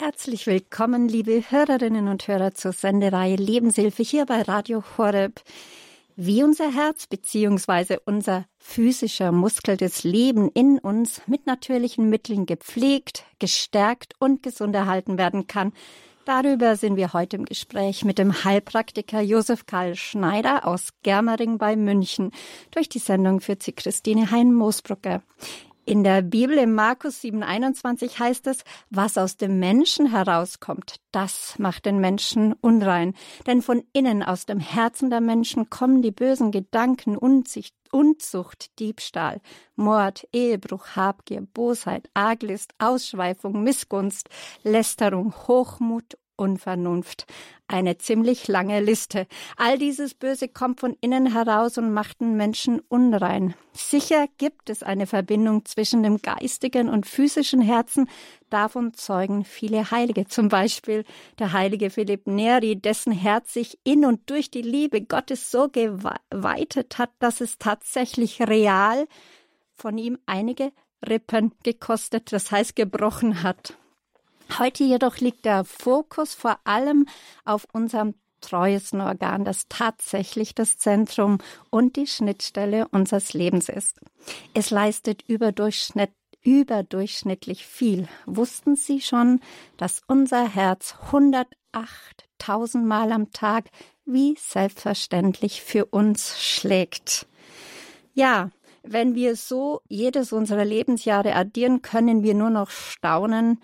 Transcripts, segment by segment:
Herzlich willkommen, liebe Hörerinnen und Hörer zur Sendereihe Lebenshilfe hier bei Radio Horeb. Wie unser Herz bzw. unser physischer Muskel des Leben in uns mit natürlichen Mitteln gepflegt, gestärkt und gesund erhalten werden kann, Darüber sind wir heute im Gespräch mit dem Heilpraktiker Josef Karl Schneider aus Germering bei München. Durch die Sendung führt sie Christine Hein-Moosbrucker. In der Bibel im Markus 7,21 heißt es, was aus dem Menschen herauskommt, das macht den Menschen unrein. Denn von innen aus dem Herzen der Menschen kommen die bösen Gedanken, Unzucht, Unzucht, Diebstahl, Mord, Ehebruch, Habgier, Bosheit, Arglist, Ausschweifung, Missgunst, Lästerung, Hochmut Unvernunft. Eine ziemlich lange Liste. All dieses Böse kommt von innen heraus und macht den Menschen unrein. Sicher gibt es eine Verbindung zwischen dem geistigen und physischen Herzen. Davon zeugen viele Heilige. Zum Beispiel der heilige Philipp Neri, dessen Herz sich in und durch die Liebe Gottes so geweitet hat, dass es tatsächlich real von ihm einige Rippen gekostet, das heißt gebrochen hat. Heute jedoch liegt der Fokus vor allem auf unserem treuesten Organ, das tatsächlich das Zentrum und die Schnittstelle unseres Lebens ist. Es leistet überdurchschnitt, überdurchschnittlich viel. Wussten Sie schon, dass unser Herz 108.000 Mal am Tag wie selbstverständlich für uns schlägt? Ja, wenn wir so jedes unserer Lebensjahre addieren, können wir nur noch staunen,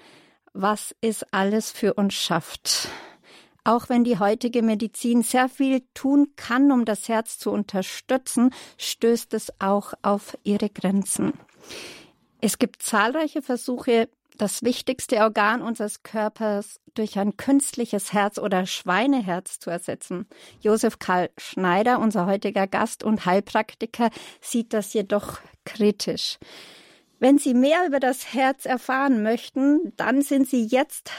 was es alles für uns schafft. Auch wenn die heutige Medizin sehr viel tun kann, um das Herz zu unterstützen, stößt es auch auf ihre Grenzen. Es gibt zahlreiche Versuche, das wichtigste Organ unseres Körpers durch ein künstliches Herz oder Schweineherz zu ersetzen. Josef Karl Schneider, unser heutiger Gast und Heilpraktiker, sieht das jedoch kritisch. Wenn Sie mehr über das Herz erfahren möchten, dann sind Sie jetzt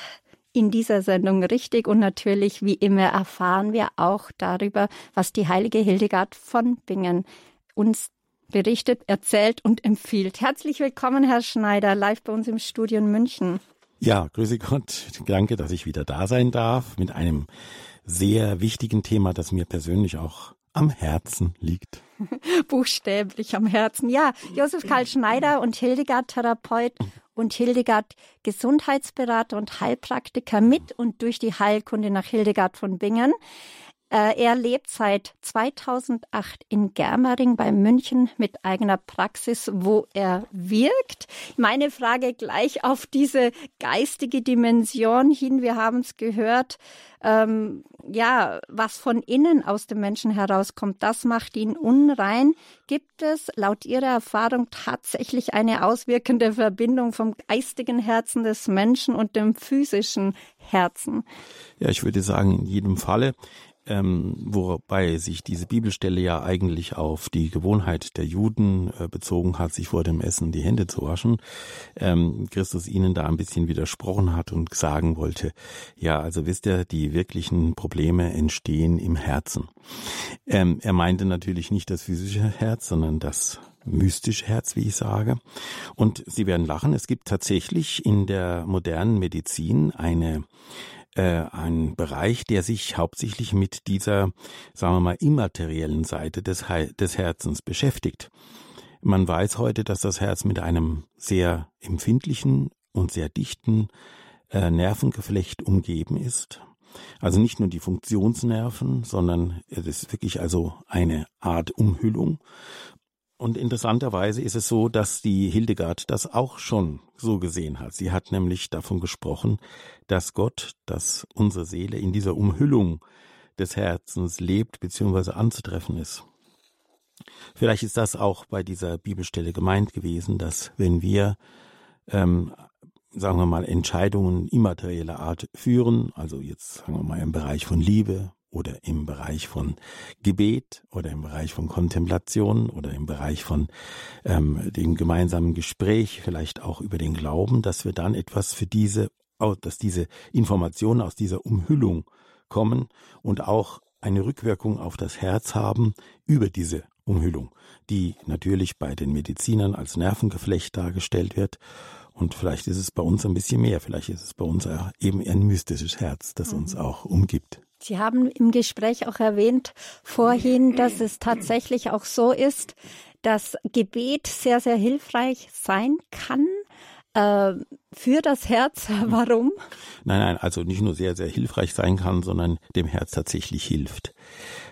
in dieser Sendung richtig und natürlich wie immer erfahren wir auch darüber, was die heilige Hildegard von Bingen uns berichtet, erzählt und empfiehlt. Herzlich willkommen, Herr Schneider, live bei uns im Studio in München. Ja, grüße Gott. Danke, dass ich wieder da sein darf mit einem sehr wichtigen Thema, das mir persönlich auch am Herzen liegt. Buchstäblich am Herzen. Ja, Josef Karl Schneider und Hildegard Therapeut und Hildegard Gesundheitsberater und Heilpraktiker mit und durch die Heilkunde nach Hildegard von Bingen. Äh, er lebt seit 2008 in Germering bei München mit eigener Praxis, wo er wirkt. Meine Frage gleich auf diese geistige Dimension hin. Wir haben es gehört. Ähm, ja, was von innen aus dem Menschen herauskommt, das macht ihn unrein. Gibt es laut Ihrer Erfahrung tatsächlich eine auswirkende Verbindung vom geistigen Herzen des Menschen und dem physischen Herzen? Ja, ich würde sagen, in jedem Falle ähm, wobei sich diese Bibelstelle ja eigentlich auf die Gewohnheit der Juden äh, bezogen hat, sich vor dem Essen die Hände zu waschen, ähm, Christus ihnen da ein bisschen widersprochen hat und sagen wollte, ja, also wisst ihr, die wirklichen Probleme entstehen im Herzen. Ähm, er meinte natürlich nicht das physische Herz, sondern das mystische Herz, wie ich sage. Und Sie werden lachen, es gibt tatsächlich in der modernen Medizin eine ein Bereich, der sich hauptsächlich mit dieser, sagen wir mal, immateriellen Seite des, He des Herzens beschäftigt. Man weiß heute, dass das Herz mit einem sehr empfindlichen und sehr dichten äh, Nervengeflecht umgeben ist. Also nicht nur die Funktionsnerven, sondern es ist wirklich also eine Art Umhüllung. Und interessanterweise ist es so, dass die Hildegard das auch schon so gesehen hat. Sie hat nämlich davon gesprochen, dass Gott, dass unsere Seele in dieser Umhüllung des Herzens lebt bzw. anzutreffen ist. Vielleicht ist das auch bei dieser Bibelstelle gemeint gewesen, dass wenn wir, ähm, sagen wir mal, Entscheidungen immaterieller Art führen, also jetzt sagen wir mal im Bereich von Liebe, oder im Bereich von Gebet oder im Bereich von Kontemplation oder im Bereich von ähm, dem gemeinsamen Gespräch, vielleicht auch über den Glauben, dass wir dann etwas für diese, dass diese Informationen aus dieser Umhüllung kommen und auch eine Rückwirkung auf das Herz haben über diese Umhüllung, die natürlich bei den Medizinern als Nervengeflecht dargestellt wird Und vielleicht ist es bei uns ein bisschen mehr. Vielleicht ist es bei uns eben ein mystisches Herz, das uns mhm. auch umgibt. Sie haben im Gespräch auch erwähnt vorhin, dass es tatsächlich auch so ist, dass Gebet sehr, sehr hilfreich sein kann äh, für das Herz. Warum? Nein, nein, also nicht nur sehr, sehr hilfreich sein kann, sondern dem Herz tatsächlich hilft.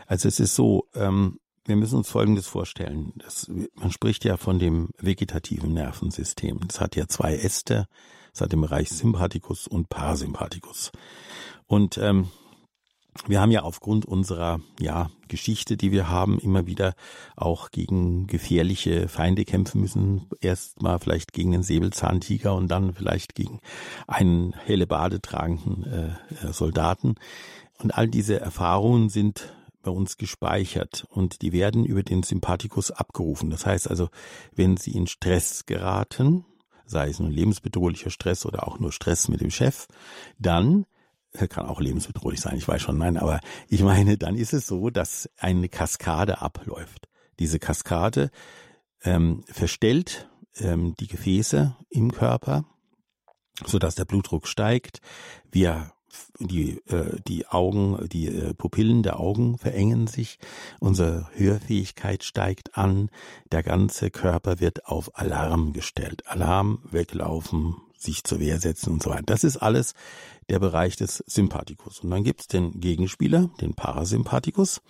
Also es ist so, ähm, wir müssen uns Folgendes vorstellen. Das, man spricht ja von dem vegetativen Nervensystem. Es hat ja zwei Äste. Es hat den Bereich Sympathikus und Parasympathikus. Und ähm, wir haben ja aufgrund unserer ja, Geschichte, die wir haben, immer wieder auch gegen gefährliche Feinde kämpfen müssen. Erst mal vielleicht gegen den Säbelzahntiger und dann vielleicht gegen einen helle Bade tragenden äh, Soldaten. Und all diese Erfahrungen sind bei uns gespeichert und die werden über den Sympathikus abgerufen. Das heißt also, wenn Sie in Stress geraten, sei es nun lebensbedrohlicher Stress oder auch nur Stress mit dem Chef, dann kann auch lebensbedrohlich sein, ich weiß schon, nein, aber ich meine, dann ist es so, dass eine Kaskade abläuft. Diese Kaskade ähm, verstellt ähm, die Gefäße im Körper, so dass der Blutdruck steigt. Wir die, äh, die Augen, die äh, Pupillen der Augen verengen sich, unsere Hörfähigkeit steigt an, der ganze Körper wird auf Alarm gestellt. Alarm, weglaufen, sich zur Wehr setzen und so weiter. Das ist alles der Bereich des Sympathikus. Und dann gibt's den Gegenspieler, den Parasympathikus.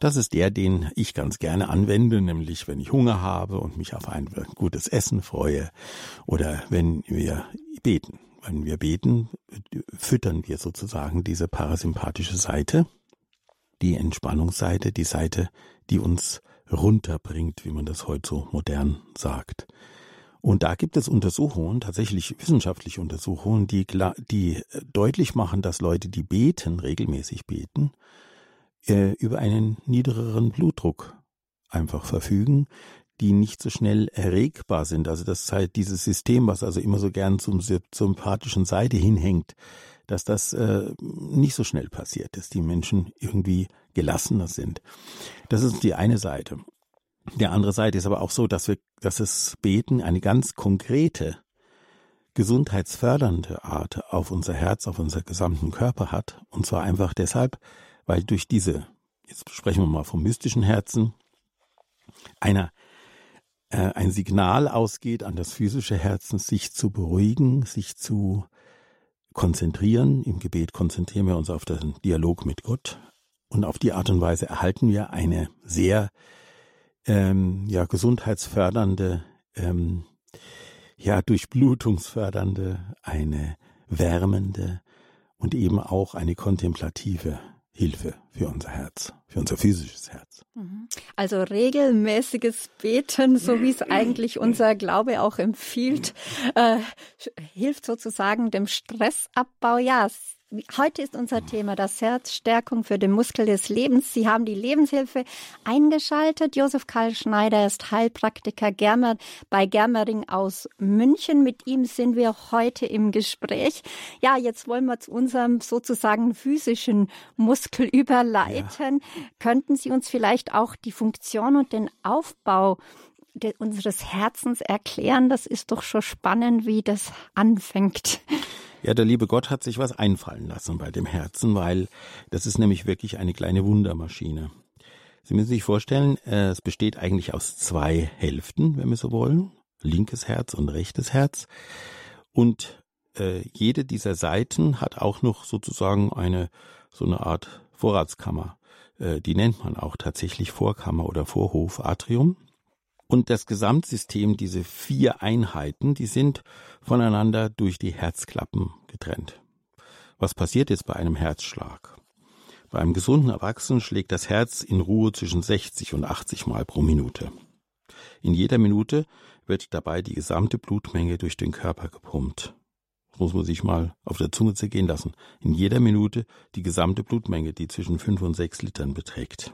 Das ist der, den ich ganz gerne anwende, nämlich wenn ich Hunger habe und mich auf ein gutes Essen freue oder wenn wir beten. Wenn wir beten, füttern wir sozusagen diese parasympathische Seite, die Entspannungsseite, die Seite, die uns runterbringt, wie man das heute so modern sagt. Und da gibt es Untersuchungen, tatsächlich wissenschaftliche Untersuchungen, die, die deutlich machen, dass Leute, die beten, regelmäßig beten, äh, über einen niedrigeren Blutdruck einfach verfügen, die nicht so schnell erregbar sind. Also das halt dieses System, was also immer so gern zum sympathischen Seite hinhängt, dass das äh, nicht so schnell passiert, dass die Menschen irgendwie gelassener sind. Das ist die eine Seite. Die andere Seite ist aber auch so, dass wir, dass das Beten eine ganz konkrete gesundheitsfördernde Art auf unser Herz, auf unser gesamten Körper hat. Und zwar einfach deshalb, weil durch diese, jetzt sprechen wir mal vom mystischen Herzen, einer äh, ein Signal ausgeht an das physische Herzen, sich zu beruhigen, sich zu konzentrieren. Im Gebet konzentrieren wir uns auf den Dialog mit Gott. Und auf die Art und Weise erhalten wir eine sehr ähm, ja, gesundheitsfördernde, ähm, ja, durchblutungsfördernde, eine wärmende und eben auch eine kontemplative Hilfe für unser Herz, für unser physisches Herz. Mhm. Also regelmäßiges Beten, so wie es eigentlich unser Glaube auch empfiehlt, äh, hilft sozusagen dem Stressabbau. Ja, Heute ist unser Thema das Herz, Stärkung für den Muskel des Lebens. Sie haben die Lebenshilfe eingeschaltet. Josef Karl Schneider ist Heilpraktiker Germer, bei Germering aus München. Mit ihm sind wir heute im Gespräch. Ja, jetzt wollen wir zu unserem sozusagen physischen Muskel überleiten. Ja. Könnten Sie uns vielleicht auch die Funktion und den Aufbau unseres Herzens erklären? Das ist doch schon spannend, wie das anfängt. Ja, der liebe Gott hat sich was einfallen lassen bei dem Herzen, weil das ist nämlich wirklich eine kleine Wundermaschine. Sie müssen sich vorstellen, äh, es besteht eigentlich aus zwei Hälften, wenn wir so wollen, linkes Herz und rechtes Herz. Und äh, jede dieser Seiten hat auch noch sozusagen eine so eine Art Vorratskammer. Äh, die nennt man auch tatsächlich Vorkammer oder Vorhof, Atrium. Und das Gesamtsystem, diese vier Einheiten, die sind voneinander durch die Herzklappen getrennt. Was passiert jetzt bei einem Herzschlag? Bei einem gesunden Erwachsenen schlägt das Herz in Ruhe zwischen 60 und 80 Mal pro Minute. In jeder Minute wird dabei die gesamte Blutmenge durch den Körper gepumpt. Das muss man sich mal auf der Zunge zergehen lassen. In jeder Minute die gesamte Blutmenge, die zwischen 5 und 6 Litern beträgt.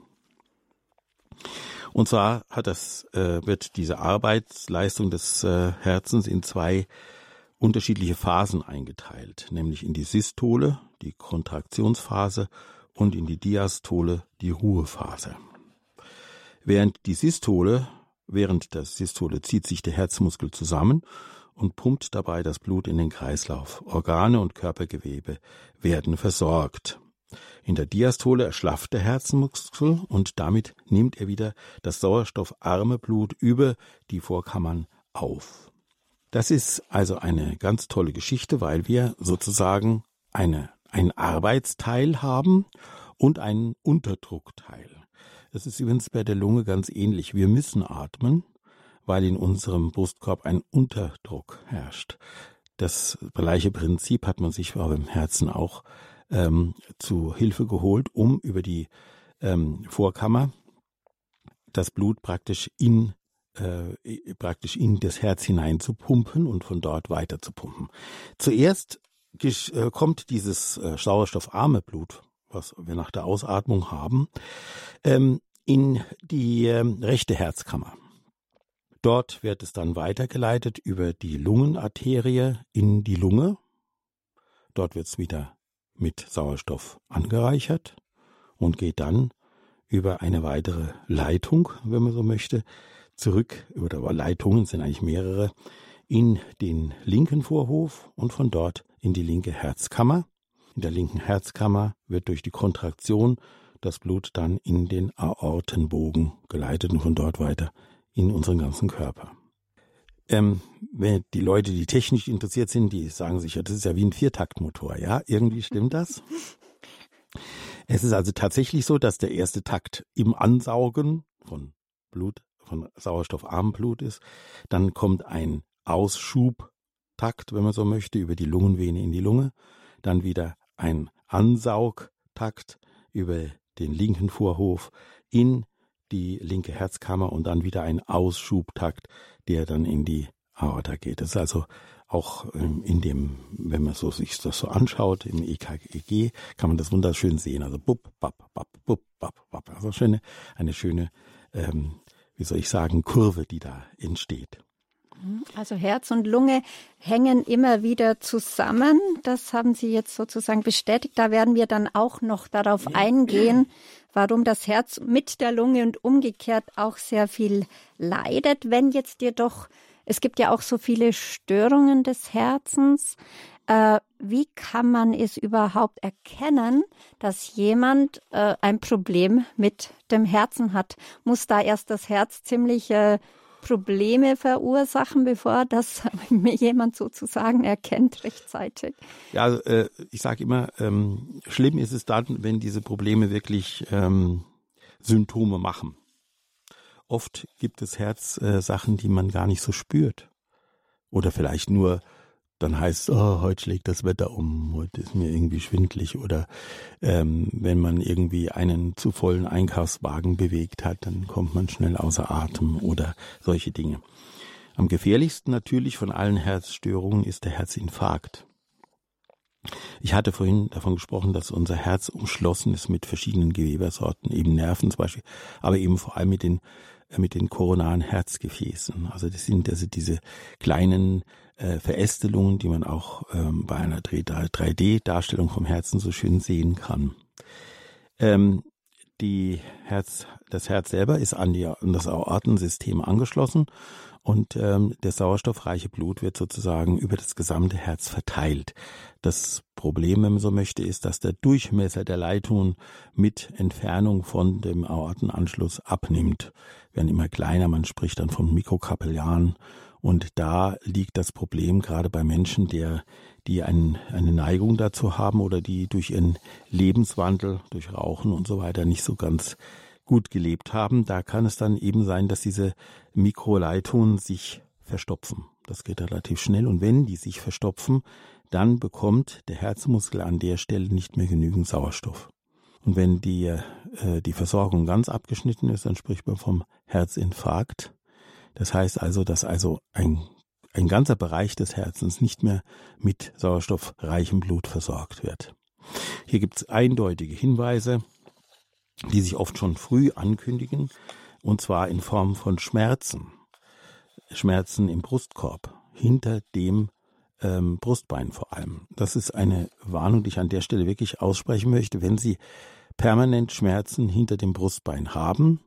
Und zwar hat das, äh, wird diese Arbeitsleistung des äh, Herzens in zwei unterschiedliche Phasen eingeteilt, nämlich in die Systole, die Kontraktionsphase, und in die Diastole, die Ruhephase. Während die Systole, während der Systole zieht sich der Herzmuskel zusammen und pumpt dabei das Blut in den Kreislauf. Organe und Körpergewebe werden versorgt. In der Diastole erschlafft der Herzmuskel und damit nimmt er wieder das sauerstoffarme Blut über die Vorkammern auf. Das ist also eine ganz tolle Geschichte, weil wir sozusagen eine, ein Arbeitsteil haben und einen Unterdruckteil. Das ist übrigens bei der Lunge ganz ähnlich. Wir müssen atmen, weil in unserem Brustkorb ein Unterdruck herrscht. Das gleiche Prinzip hat man sich beim Herzen auch ähm, zu Hilfe geholt, um über die ähm, Vorkammer das Blut praktisch in äh, praktisch in das Herz hinein zu pumpen und von dort weiter zu pumpen. Zuerst äh, kommt dieses äh, sauerstoffarme Blut, was wir nach der Ausatmung haben, ähm, in die äh, rechte Herzkammer. Dort wird es dann weitergeleitet über die Lungenarterie in die Lunge. Dort wird es wieder mit Sauerstoff angereichert und geht dann über eine weitere Leitung, wenn man so möchte, zurück, oder Leitungen sind eigentlich mehrere, in den linken Vorhof und von dort in die linke Herzkammer. In der linken Herzkammer wird durch die Kontraktion das Blut dann in den Aortenbogen geleitet und von dort weiter in unseren ganzen Körper. Ähm, wenn die Leute, die technisch interessiert sind, die sagen sich, ja, das ist ja wie ein Viertaktmotor. Ja, irgendwie stimmt das. Es ist also tatsächlich so, dass der erste Takt im Ansaugen von Blut, von sauerstoffarmem Blut ist. Dann kommt ein Ausschubtakt, wenn man so möchte, über die Lungenvene in die Lunge. Dann wieder ein Ansaugtakt über den linken Vorhof in die linke Herzkammer und dann wieder ein Ausschubtakt, der dann in die Aorta geht. Das ist also auch ähm, in dem, wenn man so sich das so anschaut, im EKG, kann man das wunderschön sehen. Also bub, bap, bap, bub, bap, bap. Also schöne, eine schöne, ähm, wie soll ich sagen, Kurve, die da entsteht. Also Herz und Lunge hängen immer wieder zusammen. Das haben Sie jetzt sozusagen bestätigt. Da werden wir dann auch noch darauf eingehen, warum das Herz mit der Lunge und umgekehrt auch sehr viel leidet. Wenn jetzt jedoch, es gibt ja auch so viele Störungen des Herzens, äh, wie kann man es überhaupt erkennen, dass jemand äh, ein Problem mit dem Herzen hat? Muss da erst das Herz ziemlich äh, Probleme verursachen, bevor das jemand sozusagen erkennt rechtzeitig. Ja, äh, ich sage immer, ähm, schlimm ist es dann, wenn diese Probleme wirklich ähm, Symptome machen. Oft gibt es Herzsachen, äh, die man gar nicht so spürt. Oder vielleicht nur dann heißt es, oh, heute schlägt das Wetter um, heute ist mir irgendwie schwindlig oder ähm, wenn man irgendwie einen zu vollen Einkaufswagen bewegt hat, dann kommt man schnell außer Atem oder solche Dinge. Am gefährlichsten natürlich von allen Herzstörungen ist der Herzinfarkt. Ich hatte vorhin davon gesprochen, dass unser Herz umschlossen ist mit verschiedenen Gewebersorten, eben Nerven zum Beispiel, aber eben vor allem mit den mit den koronaren Herzgefäßen. Also das sind also diese kleinen äh, Verästelungen, die man auch ähm, bei einer 3D-Darstellung vom Herzen so schön sehen kann. Ähm, die Herz, das Herz selber ist an, die, an das Aortensystem angeschlossen und ähm, das sauerstoffreiche Blut wird sozusagen über das gesamte Herz verteilt. Das Problem, wenn man so möchte, ist, dass der Durchmesser der Leitungen mit Entfernung von dem Aortenanschluss abnimmt. Werden immer kleiner, man spricht dann von Mikrokapillaren und da liegt das Problem gerade bei Menschen, der, die ein, eine Neigung dazu haben oder die durch ihren Lebenswandel, durch Rauchen und so weiter nicht so ganz gut gelebt haben. Da kann es dann eben sein, dass diese Mikroleitungen sich verstopfen. Das geht relativ schnell. Und wenn die sich verstopfen, dann bekommt der Herzmuskel an der Stelle nicht mehr genügend Sauerstoff. Und wenn die, äh, die Versorgung ganz abgeschnitten ist, dann spricht man vom Herzinfarkt. Das heißt also, dass also ein, ein ganzer Bereich des Herzens nicht mehr mit sauerstoffreichem Blut versorgt wird. Hier gibt es eindeutige Hinweise, die sich oft schon früh ankündigen, und zwar in Form von Schmerzen. Schmerzen im Brustkorb, hinter dem ähm, Brustbein vor allem. Das ist eine Warnung, die ich an der Stelle wirklich aussprechen möchte. Wenn Sie permanent Schmerzen hinter dem Brustbein haben,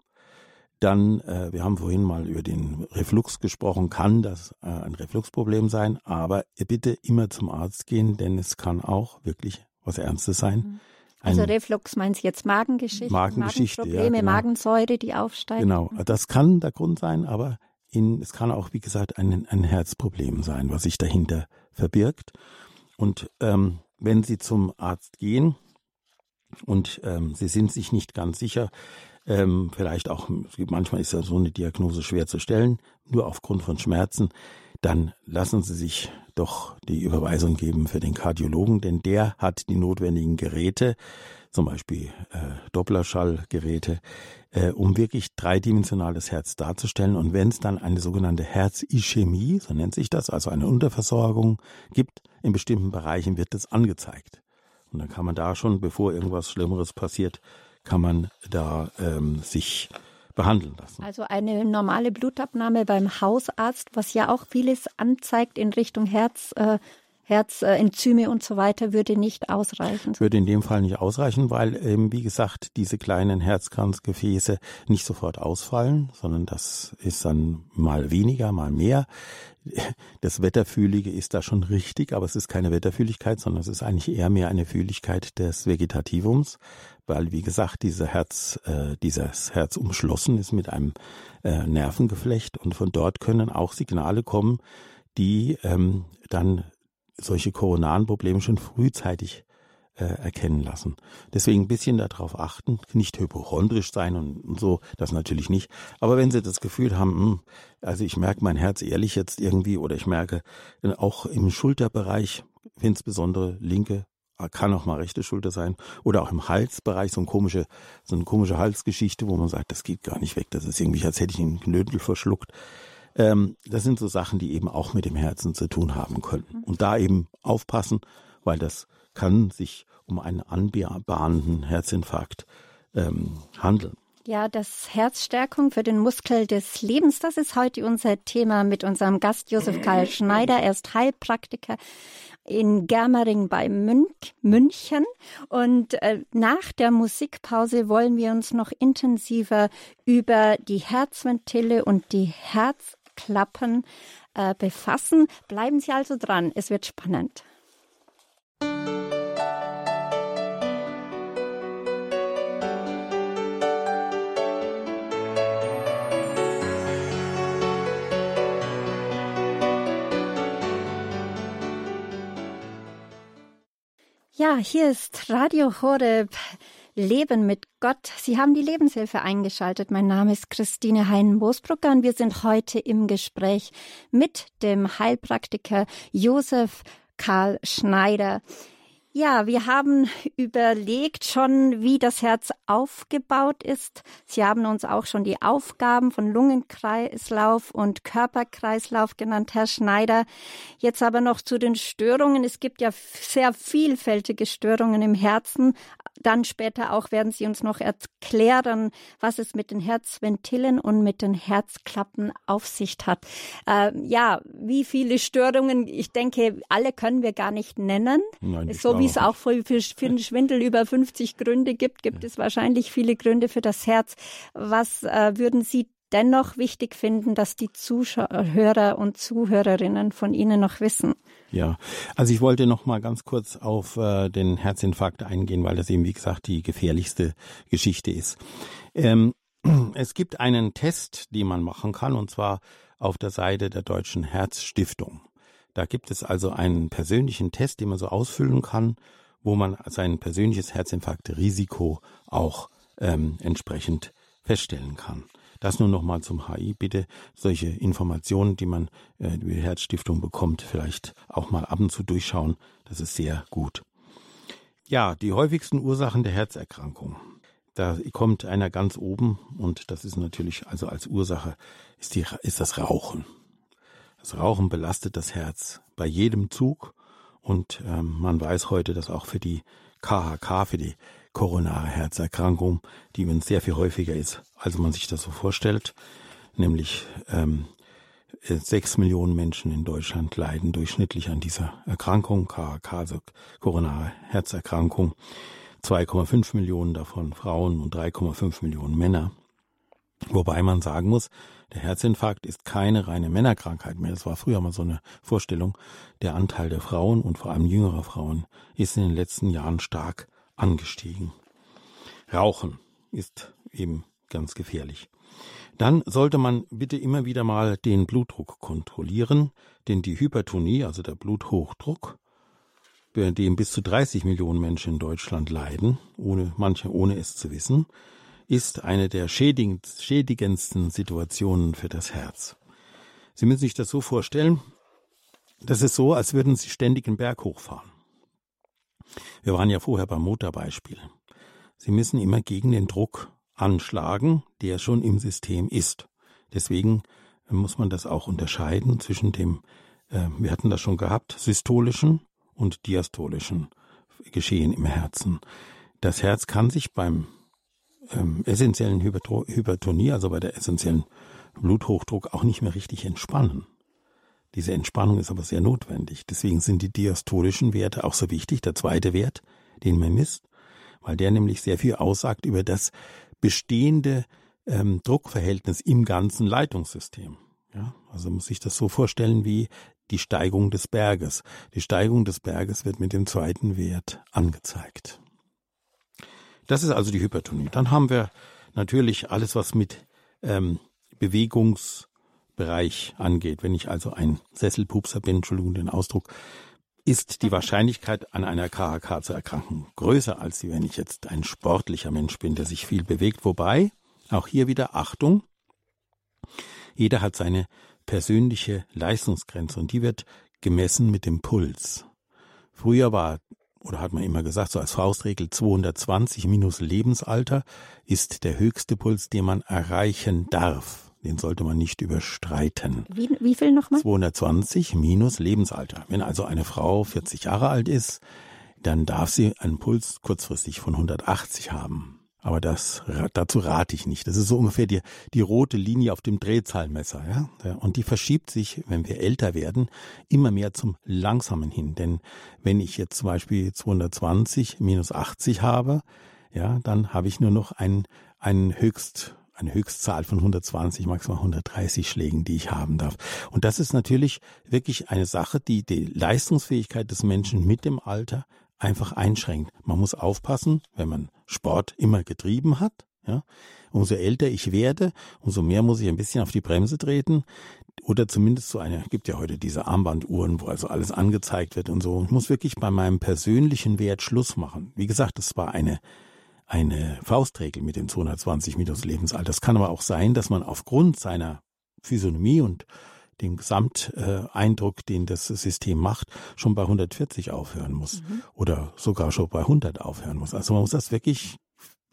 dann, äh, wir haben vorhin mal über den Reflux gesprochen, kann das äh, ein Refluxproblem sein, aber bitte immer zum Arzt gehen, denn es kann auch wirklich was Ernstes sein. Mhm. Also Reflux meinen Sie jetzt Magengeschichte? Magengeschichte, Magenprobleme, ja, genau. Magensäure, die aufsteigen? Genau, das kann der Grund sein, aber in, es kann auch, wie gesagt, ein, ein Herzproblem sein, was sich dahinter verbirgt. Und ähm, wenn Sie zum Arzt gehen und ähm, Sie sind sich nicht ganz sicher, ähm, vielleicht auch, manchmal ist ja so eine Diagnose schwer zu stellen, nur aufgrund von Schmerzen, dann lassen Sie sich doch die Überweisung geben für den Kardiologen, denn der hat die notwendigen Geräte, zum Beispiel äh, Dopplerschallgeräte, äh, um wirklich dreidimensionales Herz darzustellen. Und wenn es dann eine sogenannte Herzischämie, so nennt sich das, also eine Unterversorgung gibt in bestimmten Bereichen, wird das angezeigt. Und dann kann man da schon, bevor irgendwas Schlimmeres passiert, kann man da ähm, sich behandeln lassen. Also eine normale Blutabnahme beim Hausarzt, was ja auch vieles anzeigt in Richtung Herz, äh, Herzenzyme und so weiter, würde nicht ausreichen. Würde in dem Fall nicht ausreichen, weil, ähm, wie gesagt, diese kleinen Herzkranzgefäße nicht sofort ausfallen, sondern das ist dann mal weniger, mal mehr. Das Wetterfühlige ist da schon richtig, aber es ist keine Wetterfühligkeit, sondern es ist eigentlich eher mehr eine Fühligkeit des Vegetativums, weil, wie gesagt, dieser Herz, äh, dieses Herz umschlossen ist mit einem äh, Nervengeflecht und von dort können auch Signale kommen, die ähm, dann solche koronaren Probleme schon frühzeitig äh, erkennen lassen. Deswegen ein bisschen darauf achten, nicht hypochondrisch sein und, und, so, das natürlich nicht. Aber wenn Sie das Gefühl haben, mh, hm, also ich merke mein Herz ehrlich jetzt irgendwie oder ich merke äh, auch im Schulterbereich, insbesondere linke, kann auch mal rechte Schulter sein oder auch im Halsbereich so eine komische, so eine komische Halsgeschichte, wo man sagt, das geht gar nicht weg, das ist irgendwie, als hätte ich einen Knödel verschluckt. Ähm, das sind so Sachen, die eben auch mit dem Herzen zu tun haben können. Und da eben aufpassen, weil das kann sich um einen anbahnenden Herzinfarkt ähm, handeln. Ja, das Herzstärkung für den Muskel des Lebens, das ist heute unser Thema mit unserem Gast Josef Karl Schneider. Er ist Heilpraktiker in Germering bei München. Und äh, nach der Musikpause wollen wir uns noch intensiver über die Herzventile und die Herz Klappen äh, befassen. Bleiben Sie also dran, es wird spannend. Ja, hier ist Radio Horeb. Leben mit Gott. Sie haben die Lebenshilfe eingeschaltet. Mein Name ist Christine Hein-Moosbrucker und wir sind heute im Gespräch mit dem Heilpraktiker Josef Karl Schneider. Ja, wir haben überlegt schon, wie das Herz aufgebaut ist. Sie haben uns auch schon die Aufgaben von Lungenkreislauf und Körperkreislauf genannt, Herr Schneider. Jetzt aber noch zu den Störungen. Es gibt ja sehr vielfältige Störungen im Herzen, dann später auch werden Sie uns noch erklären, was es mit den Herzventilen und mit den Herzklappen auf sich hat. Äh, ja, wie viele Störungen, ich denke, alle können wir gar nicht nennen. Nein, so wie es auch für, für, für den Schwindel über 50 Gründe gibt, gibt es wahrscheinlich viele Gründe für das Herz. Was äh, würden Sie dennoch wichtig finden, dass die Zuhörer und Zuhörerinnen von Ihnen noch wissen? Ja, also ich wollte noch mal ganz kurz auf äh, den Herzinfarkt eingehen, weil das eben, wie gesagt, die gefährlichste Geschichte ist. Ähm, es gibt einen Test, den man machen kann, und zwar auf der Seite der Deutschen Herzstiftung. Da gibt es also einen persönlichen Test, den man so ausfüllen kann, wo man sein persönliches Herzinfarktrisiko auch ähm, entsprechend feststellen kann. Das nur noch mal zum HI. Bitte solche Informationen, die man äh, über die Herzstiftung bekommt, vielleicht auch mal ab und zu durchschauen. Das ist sehr gut. Ja, die häufigsten Ursachen der Herzerkrankung. Da kommt einer ganz oben und das ist natürlich also als Ursache ist, die, ist das Rauchen. Das Rauchen belastet das Herz bei jedem Zug und ähm, man weiß heute, dass auch für die KHK, für die koronare Herzerkrankung, die übrigens sehr viel häufiger ist, als man sich das so vorstellt. Nämlich ähm, sechs Millionen Menschen in Deutschland leiden durchschnittlich an dieser Erkrankung, KHK, also koronare Herzerkrankung. 2,5 Millionen davon Frauen und 3,5 Millionen Männer. Wobei man sagen muss, der Herzinfarkt ist keine reine Männerkrankheit mehr. Das war früher mal so eine Vorstellung. Der Anteil der Frauen und vor allem jüngerer Frauen ist in den letzten Jahren stark angestiegen. Rauchen ist eben ganz gefährlich. Dann sollte man bitte immer wieder mal den Blutdruck kontrollieren, denn die Hypertonie, also der Bluthochdruck, bei dem bis zu 30 Millionen Menschen in Deutschland leiden, ohne, manche ohne es zu wissen, ist eine der schädigendsten Situationen für das Herz. Sie müssen sich das so vorstellen, das ist so, als würden Sie ständig einen Berg hochfahren. Wir waren ja vorher beim Motorbeispiel. Sie müssen immer gegen den Druck anschlagen, der schon im System ist. Deswegen muss man das auch unterscheiden zwischen dem, äh, wir hatten das schon gehabt, systolischen und diastolischen Geschehen im Herzen. Das Herz kann sich beim ähm, essentiellen Hypertonie, also bei der essentiellen Bluthochdruck, auch nicht mehr richtig entspannen. Diese Entspannung ist aber sehr notwendig. Deswegen sind die diastolischen Werte auch so wichtig. Der zweite Wert, den man misst, weil der nämlich sehr viel aussagt über das bestehende ähm, Druckverhältnis im ganzen Leitungssystem. Ja, also muss sich das so vorstellen wie die Steigung des Berges. Die Steigung des Berges wird mit dem zweiten Wert angezeigt. Das ist also die Hypertonie. Dann haben wir natürlich alles, was mit ähm, Bewegungsbereich angeht. Wenn ich also ein Sesselpupser bin, Entschuldigung den Ausdruck, ist die Wahrscheinlichkeit, an einer KHK zu erkranken, größer als wenn ich jetzt ein sportlicher Mensch bin, der sich viel bewegt. Wobei, auch hier wieder Achtung, jeder hat seine persönliche Leistungsgrenze und die wird gemessen mit dem Puls. Früher war oder hat man immer gesagt, so als Faustregel 220 minus Lebensalter ist der höchste Puls, den man erreichen darf. Den sollte man nicht überstreiten. Wie, wie viel nochmal? 220 minus Lebensalter. Wenn also eine Frau 40 Jahre alt ist, dann darf sie einen Puls kurzfristig von 180 haben. Aber das, dazu rate ich nicht. Das ist so ungefähr die, die rote Linie auf dem Drehzahlmesser, ja. Und die verschiebt sich, wenn wir älter werden, immer mehr zum Langsamen hin. Denn wenn ich jetzt zum Beispiel 220 minus 80 habe, ja, dann habe ich nur noch einen, einen Höchst, eine Höchstzahl von 120, maximal 130 Schlägen, die ich haben darf. Und das ist natürlich wirklich eine Sache, die die Leistungsfähigkeit des Menschen mit dem Alter einfach einschränkt. Man muss aufpassen, wenn man Sport immer getrieben hat. Ja, umso älter ich werde, umso mehr muss ich ein bisschen auf die Bremse treten oder zumindest so eine, gibt ja heute diese Armbanduhren, wo also alles angezeigt wird und so. Ich muss wirklich bei meinem persönlichen Wert Schluss machen. Wie gesagt, das war eine eine Faustregel mit den 220 minus Lebensalter. Es kann aber auch sein, dass man aufgrund seiner Physiognomie und dem Gesamteindruck, den das System macht, schon bei 140 aufhören muss mhm. oder sogar schon bei 100 aufhören muss. Also man muss das wirklich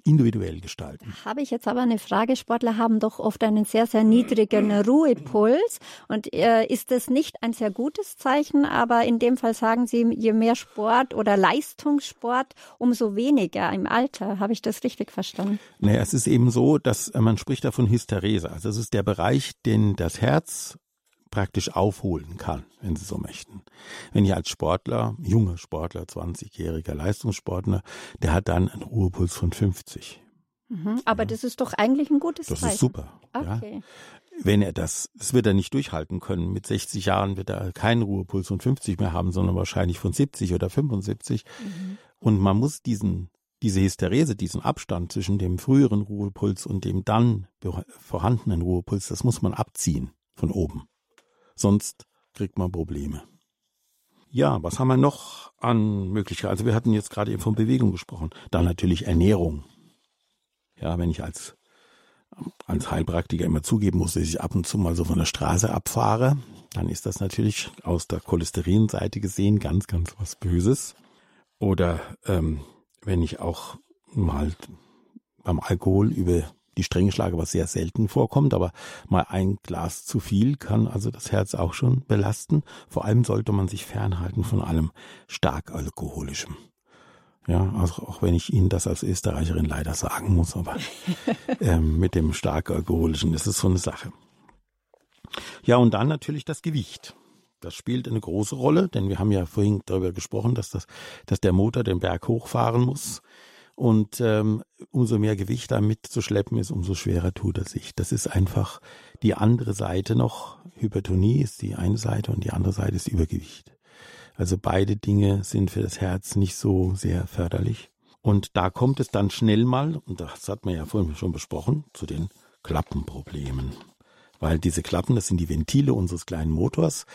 individuell gestalten. Habe ich jetzt aber eine Frage. Sportler haben doch oft einen sehr, sehr niedrigen Ruhepuls. Und äh, ist das nicht ein sehr gutes Zeichen? Aber in dem Fall sagen Sie, je mehr Sport oder Leistungssport, umso weniger im Alter. Habe ich das richtig verstanden? Naja, es ist eben so, dass äh, man spricht da von Hysterese. Also es ist der Bereich, den das Herz praktisch aufholen kann, wenn Sie so möchten. Wenn ich als Sportler, junger Sportler, 20-jähriger Leistungssportler, der hat dann einen Ruhepuls von 50. Mhm, aber ja. das ist doch eigentlich ein gutes das Zeichen. Das ist super. Okay. Ja. Wenn er das, das wird er nicht durchhalten können. Mit 60 Jahren wird er keinen Ruhepuls von 50 mehr haben, sondern wahrscheinlich von 70 oder 75. Mhm. Und man muss diesen diese Hysterese, diesen Abstand zwischen dem früheren Ruhepuls und dem dann vorhandenen Ruhepuls, das muss man abziehen von oben sonst kriegt man Probleme. Ja, was haben wir noch an Möglichkeiten? Also wir hatten jetzt gerade eben von Bewegung gesprochen. Dann natürlich Ernährung. Ja, wenn ich als, als Heilpraktiker immer zugeben muss, dass ich ab und zu mal so von der Straße abfahre, dann ist das natürlich aus der Cholesterinseite gesehen ganz, ganz was Böses. Oder ähm, wenn ich auch mal beim Alkohol über die Stränge schlage, was sehr selten vorkommt, aber mal ein Glas zu viel kann also das Herz auch schon belasten. Vor allem sollte man sich fernhalten von allem stark alkoholischem. Ja, also auch wenn ich Ihnen das als Österreicherin leider sagen muss, aber ähm, mit dem stark alkoholischen ist es so eine Sache. Ja, und dann natürlich das Gewicht. Das spielt eine große Rolle, denn wir haben ja vorhin darüber gesprochen, dass das, dass der Motor den Berg hochfahren muss Und ähm, umso mehr Gewicht damit zu schleppen ist, umso schwerer tut er sich. Das ist einfach die andere Seite noch. Hypertonie ist die eine Seite und die andere Seite ist Übergewicht. Also beide Dinge sind für das Herz nicht so sehr förderlich. Und da kommt es dann schnell mal, und das hat man ja vorhin schon besprochen, zu den Klappenproblemen. Weil diese Klappen, das sind die Ventile unseres kleinen Motors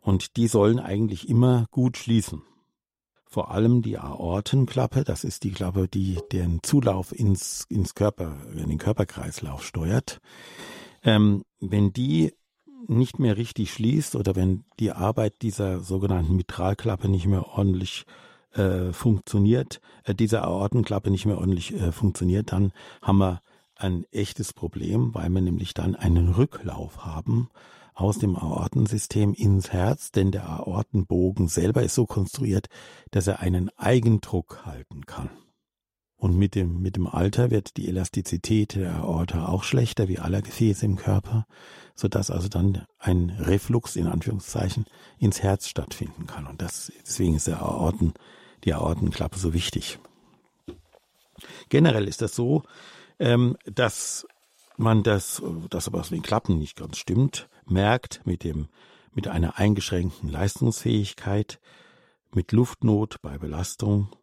und die sollen eigentlich immer gut schließen. Vor allem die Aortenklappe, das ist die Klappe, die den Zulauf ins, ins Körper, in den Körperkreislauf steuert. Ähm, wenn die nicht mehr richtig schließt oder wenn die Arbeit dieser sogenannten Mitralklappe nicht mehr ordentlich äh, funktioniert, äh, diese Aortenklappe nicht mehr ordentlich äh, funktioniert, dann haben wir ein echtes Problem, weil wir nämlich dann einen Rücklauf haben aus dem Aortensystem ins Herz, denn der Aortenbogen selber ist so konstruiert, dass er einen Eigendruck halten kann. Und mit dem, mit dem Alter wird die Elastizität der Aorta auch schlechter, wie aller Gefäße im Körper, sodass also dann ein Reflux in Anführungszeichen ins Herz stattfinden kann. Und das, deswegen ist der Aorten, die Aortenklappe so wichtig. Generell ist das so, ähm, dass man das, das aber aus den Klappen nicht ganz stimmt, merkt mit dem, mit einer eingeschränkten Leistungsfähigkeit, mit Luftnot bei Belastung,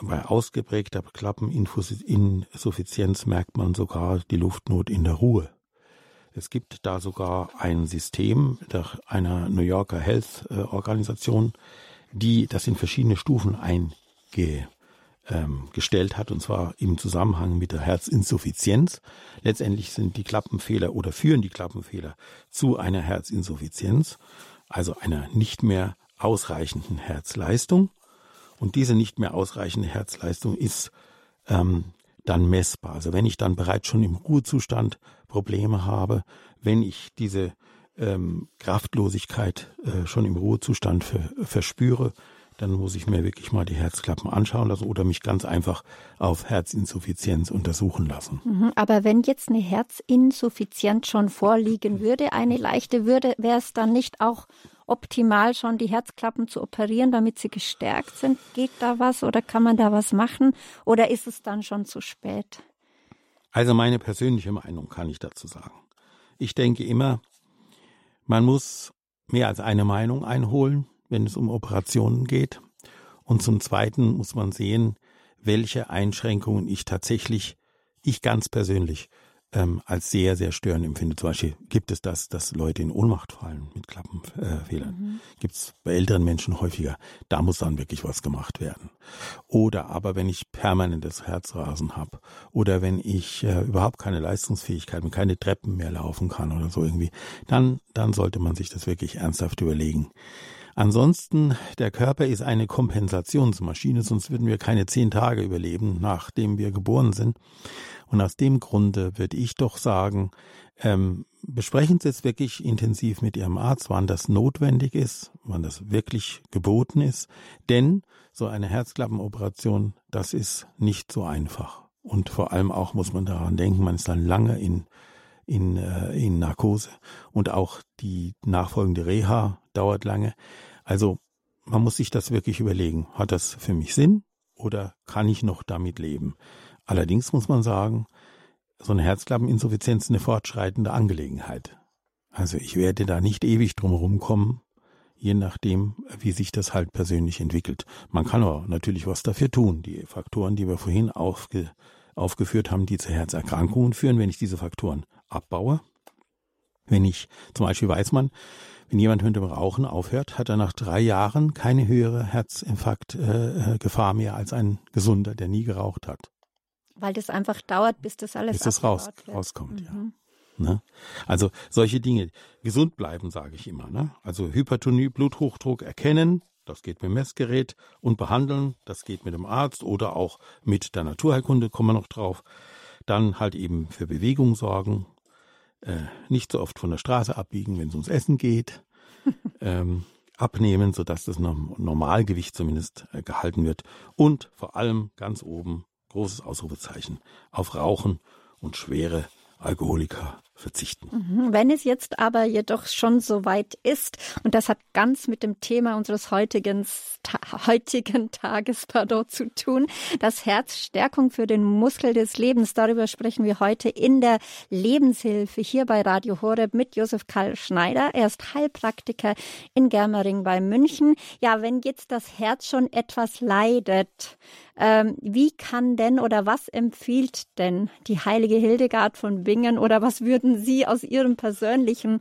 bei ausgeprägter Klappeninsuffizienz merkt man sogar die Luftnot in der Ruhe. Es gibt da sogar ein System einer New Yorker Health Organisation, die das in verschiedene Stufen einge ähm, gestellt hat, und zwar im Zusammenhang mit der Herzinsuffizienz. Letztendlich sind die Klappenfehler oder führen die Klappenfehler zu einer Herzinsuffizienz, also einer nicht mehr ausreichenden Herzleistung. Und diese nicht mehr ausreichende Herzleistung ist ähm, dann messbar. Also wenn ich dann bereits schon im Ruhezustand Probleme habe, wenn ich diese ähm, Kraftlosigkeit äh, schon im Ruhezustand ver verspüre, dann muss ich mir wirklich mal die Herzklappen anschauen lassen oder mich ganz einfach auf Herzinsuffizienz untersuchen lassen. Mhm, aber wenn jetzt eine Herzinsuffizienz schon vorliegen würde, eine leichte würde, wäre es dann nicht auch optimal schon die Herzklappen zu operieren, damit sie gestärkt sind? Geht da was oder kann man da was machen oder ist es dann schon zu spät? Also meine persönliche Meinung kann ich dazu sagen. Ich denke immer, man muss mehr als eine Meinung einholen wenn es um Operationen geht. Und zum Zweiten muss man sehen, welche Einschränkungen ich tatsächlich, ich ganz persönlich, ähm, als sehr, sehr störend empfinde. Zum Beispiel gibt es das, dass Leute in Ohnmacht fallen mit Klappenfehlern. Mhm. Gibt es bei älteren Menschen häufiger. Da muss dann wirklich was gemacht werden. Oder aber wenn ich permanentes Herzrasen habe oder wenn ich äh, überhaupt keine Leistungsfähigkeit und keine Treppen mehr laufen kann oder so irgendwie, dann, dann sollte man sich das wirklich ernsthaft überlegen. Ansonsten, der Körper ist eine Kompensationsmaschine, sonst würden wir keine zehn Tage überleben, nachdem wir geboren sind. Und aus dem Grunde würde ich doch sagen, ähm, besprechen Sie es wirklich intensiv mit Ihrem Arzt, wann das notwendig ist, wann das wirklich geboten ist. Denn so eine Herzklappenoperation, das ist nicht so einfach. Und vor allem auch muss man daran denken, man ist dann lange in in, äh, in Narkose und auch die nachfolgende Reha dauert lange. Also man muss sich das wirklich überlegen. Hat das für mich Sinn oder kann ich noch damit leben? Allerdings muss man sagen, so eine Herzklappeninsuffizienz ist eine fortschreitende Angelegenheit. Also ich werde da nicht ewig drum rumkommen, je nachdem, wie sich das halt persönlich entwickelt. Man kann aber natürlich was dafür tun. Die Faktoren, die wir vorhin aufge, aufgeführt haben, die zu Herzerkrankungen führen, wenn ich diese Faktoren abbaue. Wenn ich, zum Beispiel weiß man, wenn jemand mit dem Rauchen aufhört, hat er nach drei Jahren keine höhere Herzinfarktgefahr äh, mehr als ein Gesunder, der nie geraucht hat. Weil das einfach dauert, bis das alles bis das raus, rauskommt, mhm. ja. Ne? Also solche Dinge. Gesund bleiben, sage ich immer. Ne? Also Hypertonie, Bluthochdruck erkennen, das geht mit dem Messgerät und behandeln, das geht mit dem Arzt oder auch mit der Naturheilkunde, kommen wir noch drauf. Dann halt eben für Bewegung sorgen, äh, nicht so oft von der Straße abbiegen, wenn es ums Essen geht, ähm, abnehmen, sodass das Normalgewicht zumindest äh, gehalten wird. Und vor allem ganz oben großes Ausrufezeichen auf Rauchen und schwere Alkoholiker verzichten. Mhm. Wenn es jetzt aber jedoch schon so weit ist, und das hat ganz mit dem Thema unseres heutigen, ta heutigen Tages pardon, zu tun, das Herzstärkung für den Muskel des Lebens, darüber sprechen wir heute in der Lebenshilfe hier bei Radio Horeb mit Josef Karl Schneider. Er ist Heilpraktiker in Germering bei München. Ja, wenn jetzt das Herz schon etwas leidet, ähm, wie kann denn oder was empfiehlt denn die heilige Hildegard von Bingen oder was würden Sie aus Ihrem persönlichen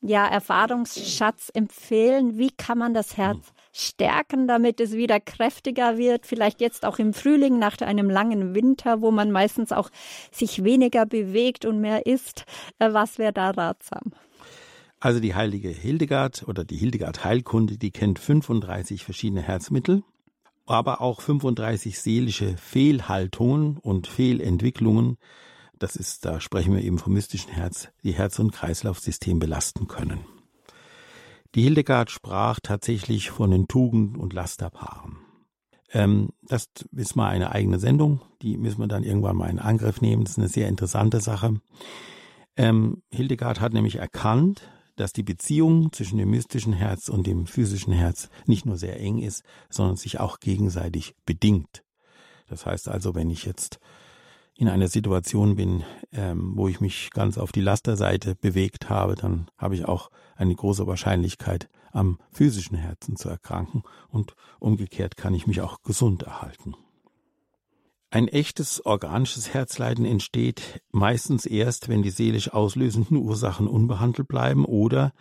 ja, Erfahrungsschatz empfehlen? Wie kann man das Herz stärken, damit es wieder kräftiger wird? Vielleicht jetzt auch im Frühling nach einem langen Winter, wo man meistens auch sich weniger bewegt und mehr isst. Äh, was wäre da ratsam? Also die heilige Hildegard oder die Hildegard Heilkunde, die kennt 35 verschiedene Herzmittel aber auch 35 seelische Fehlhaltungen und Fehlentwicklungen. Das ist, da sprechen wir eben vom mystischen Herz, die Herz- und Kreislaufsystem belasten können. Die Hildegard sprach tatsächlich von den Tugend- und Lasterpaaren. Ähm, das ist mal eine eigene Sendung, die müssen wir dann irgendwann mal in Angriff nehmen. Das ist eine sehr interessante Sache. Ähm, Hildegard hat nämlich erkannt, dass die Beziehung zwischen dem mystischen Herz und dem physischen Herz nicht nur sehr eng ist, sondern sich auch gegenseitig bedingt. Das heißt also, wenn ich jetzt in einer Situation bin, ähm, wo ich mich ganz auf die Lasterseite bewegt habe, dann habe ich auch eine große Wahrscheinlichkeit, am physischen Herzen zu erkranken und umgekehrt kann ich mich auch gesund erhalten. Ein echtes organisches Herzleiden entsteht meistens erst, wenn die seelisch auslösenden Ursachen unbehandelt bleiben oder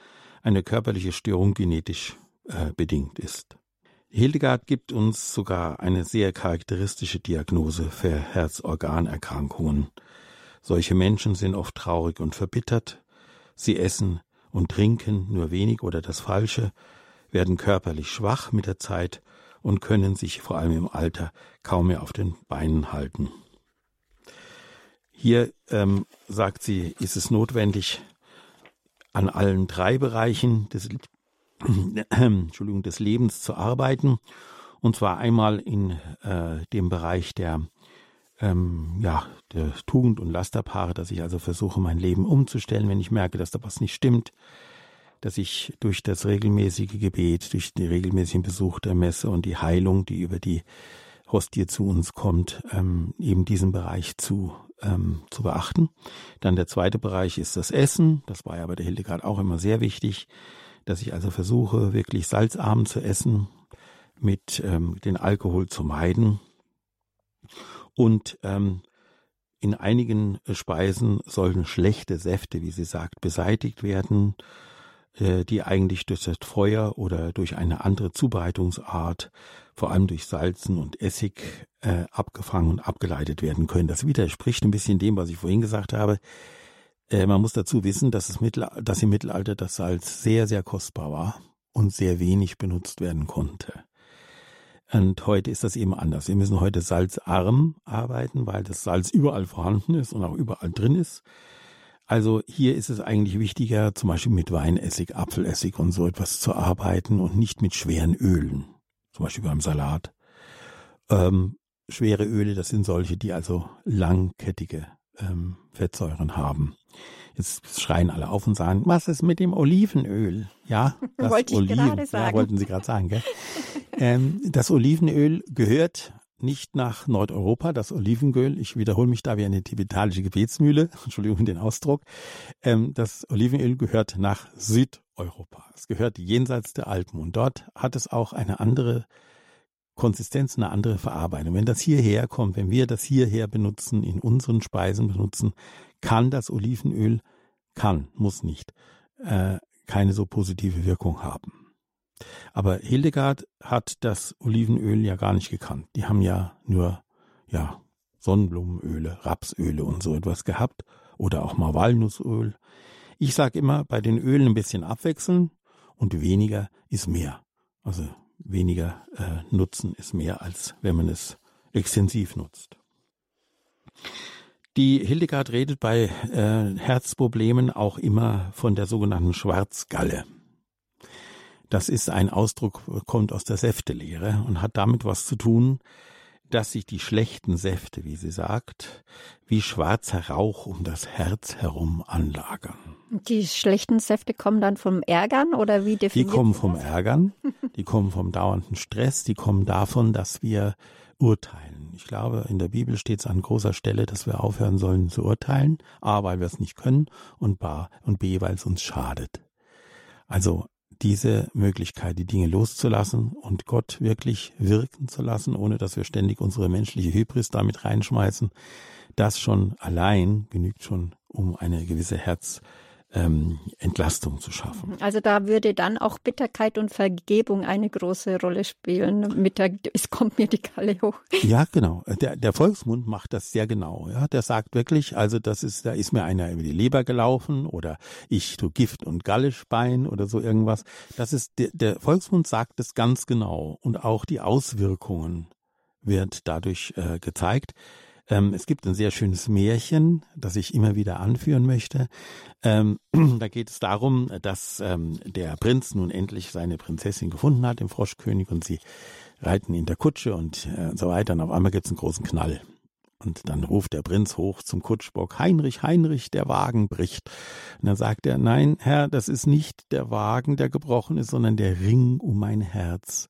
eine körperliche Störung genetisch äh, bedingt ist. Hildegard gibt uns sogar eine sehr charakteristische Diagnose für Herzorganerkrankungen. Solche Menschen sind oft traurig und verbittert, sie essen und trinken nur wenig oder das Falsche, werden körperlich schwach mit der Zeit und können sich vor allem im Alter kaum mehr auf den Beinen halten. Hier ähm, sagt sie, ist es notwendig, an allen drei Bereichen des, Entschuldigung, des Lebens zu arbeiten. Und zwar einmal in äh, dem Bereich der, ähm, ja, der Tugend- und Lasterpaare, dass ich also versuche, mein Leben umzustellen, wenn ich merke, dass da was nicht stimmt dass ich durch das regelmäßige Gebet, durch den regelmäßigen Besuch der Messe und die Heilung, die über die Hostie zu uns kommt, ähm, eben diesen Bereich zu, ähm, zu beachten. Dann der zweite Bereich ist das Essen. Das war ja bei der Hildegard auch immer sehr wichtig, dass ich also versuche, wirklich salzarm zu essen, mit ähm, den Alkohol zu meiden. Und ähm, in einigen Speisen sollen schlechte Säfte, wie sie sagt, beseitigt werden äh, die eigentlich durch das Feuer oder durch eine andere Zubereitungsart, vor allem durch Salzen und Essig, äh, abgefangen und abgeleitet werden können. Das widerspricht ein bisschen dem, was ich vorhin gesagt habe. Äh, man muss dazu wissen, dass, das Mittel, dass im Mittelalter das Salz sehr, sehr kostbar war und sehr wenig benutzt werden konnte. Und heute ist das eben anders. Wir müssen heute salzarm arbeiten, weil das Salz überall vorhanden ist und auch überall drin ist. Also hier ist es eigentlich wichtiger, zum Beispiel mit Weinessig, Apfelessig und so etwas zu arbeiten und nicht mit schweren Ölen, zum Beispiel beim Salat. Ähm, schwere Öle, das sind solche, die also langkettige ähm, Fettsäuren haben. Jetzt schreien alle auf und sagen, was ist mit dem Olivenöl? Ja, das Wollte ich Oliven, gerade sagen. Ja, wollten Sie gerade sagen, gell? ähm, das Olivenöl gehört nicht nach Nordeuropa, das Olivenöl, ich wiederhole mich da wie eine tibetanische Gebetsmühle, Entschuldigung den Ausdruck, ähm, das Olivenöl gehört nach Südeuropa. Es gehört jenseits der Alpen und dort hat es auch eine andere Konsistenz, eine andere Verarbeitung. Wenn das hierher kommt, wenn wir das hierher benutzen, in unseren Speisen benutzen, kann das Olivenöl, kann, muss nicht, äh, keine so positive Wirkung haben. Aber Hildegard hat das Olivenöl ja gar nicht gekannt. Die haben ja nur, ja, Sonnenblumenöle, Rapsöle und so etwas gehabt oder auch mal Walnussöl. Ich sage immer, bei den Ölen ein bisschen abwechseln und weniger ist mehr. Also weniger äh, Nutzen ist mehr, als wenn man es extensiv nutzt. Die Hildegard redet bei äh, Herzproblemen auch immer von der sogenannten Schwarzgalle. Das ist ein Ausdruck, kommt aus der Säftelehre und hat damit was zu tun, dass sich die schlechten Säfte, wie sie sagt, wie schwarzer Rauch um das Herz herum anlagern. Die schlechten Säfte kommen dann vom Ärgern oder wie definiert? Die kommen vom Ärgern, die kommen vom dauernden Stress, die kommen davon, dass wir urteilen. Ich glaube, in der Bibel steht es an großer Stelle, dass wir aufhören sollen zu urteilen, a, weil wir es nicht können und, b, und b, weil es uns schadet. Also diese Möglichkeit, die Dinge loszulassen und Gott wirklich wirken zu lassen, ohne dass wir ständig unsere menschliche Hybris damit reinschmeißen, das schon allein genügt schon, um eine gewisse Herz ähm, Entlastung zu schaffen. Also da würde dann auch Bitterkeit und Vergebung eine große Rolle spielen. Mit der, es kommt mir die Kalle hoch. Ja, genau. Der, der Volksmund macht das sehr genau. Ja, der sagt wirklich, also das ist, da ist mir einer über die Leber gelaufen oder ich tu Gift und Gallischbein oder so irgendwas. Das ist der, der Volksmund sagt das ganz genau und auch die Auswirkungen wird dadurch äh, gezeigt. Ähm, es gibt ein sehr schönes Märchen, das ich immer wieder anführen möchte. Ähm, da geht es darum, dass ähm, der Prinz nun endlich seine Prinzessin gefunden hat, den Froschkönig, und sie reiten in der Kutsche und äh, so weiter. Und auf einmal gibt es einen großen Knall. Und dann ruft der Prinz hoch zum Kutschbock, Heinrich, Heinrich, der Wagen bricht. Und dann sagt er, nein, Herr, das ist nicht der Wagen, der gebrochen ist, sondern der Ring um mein Herz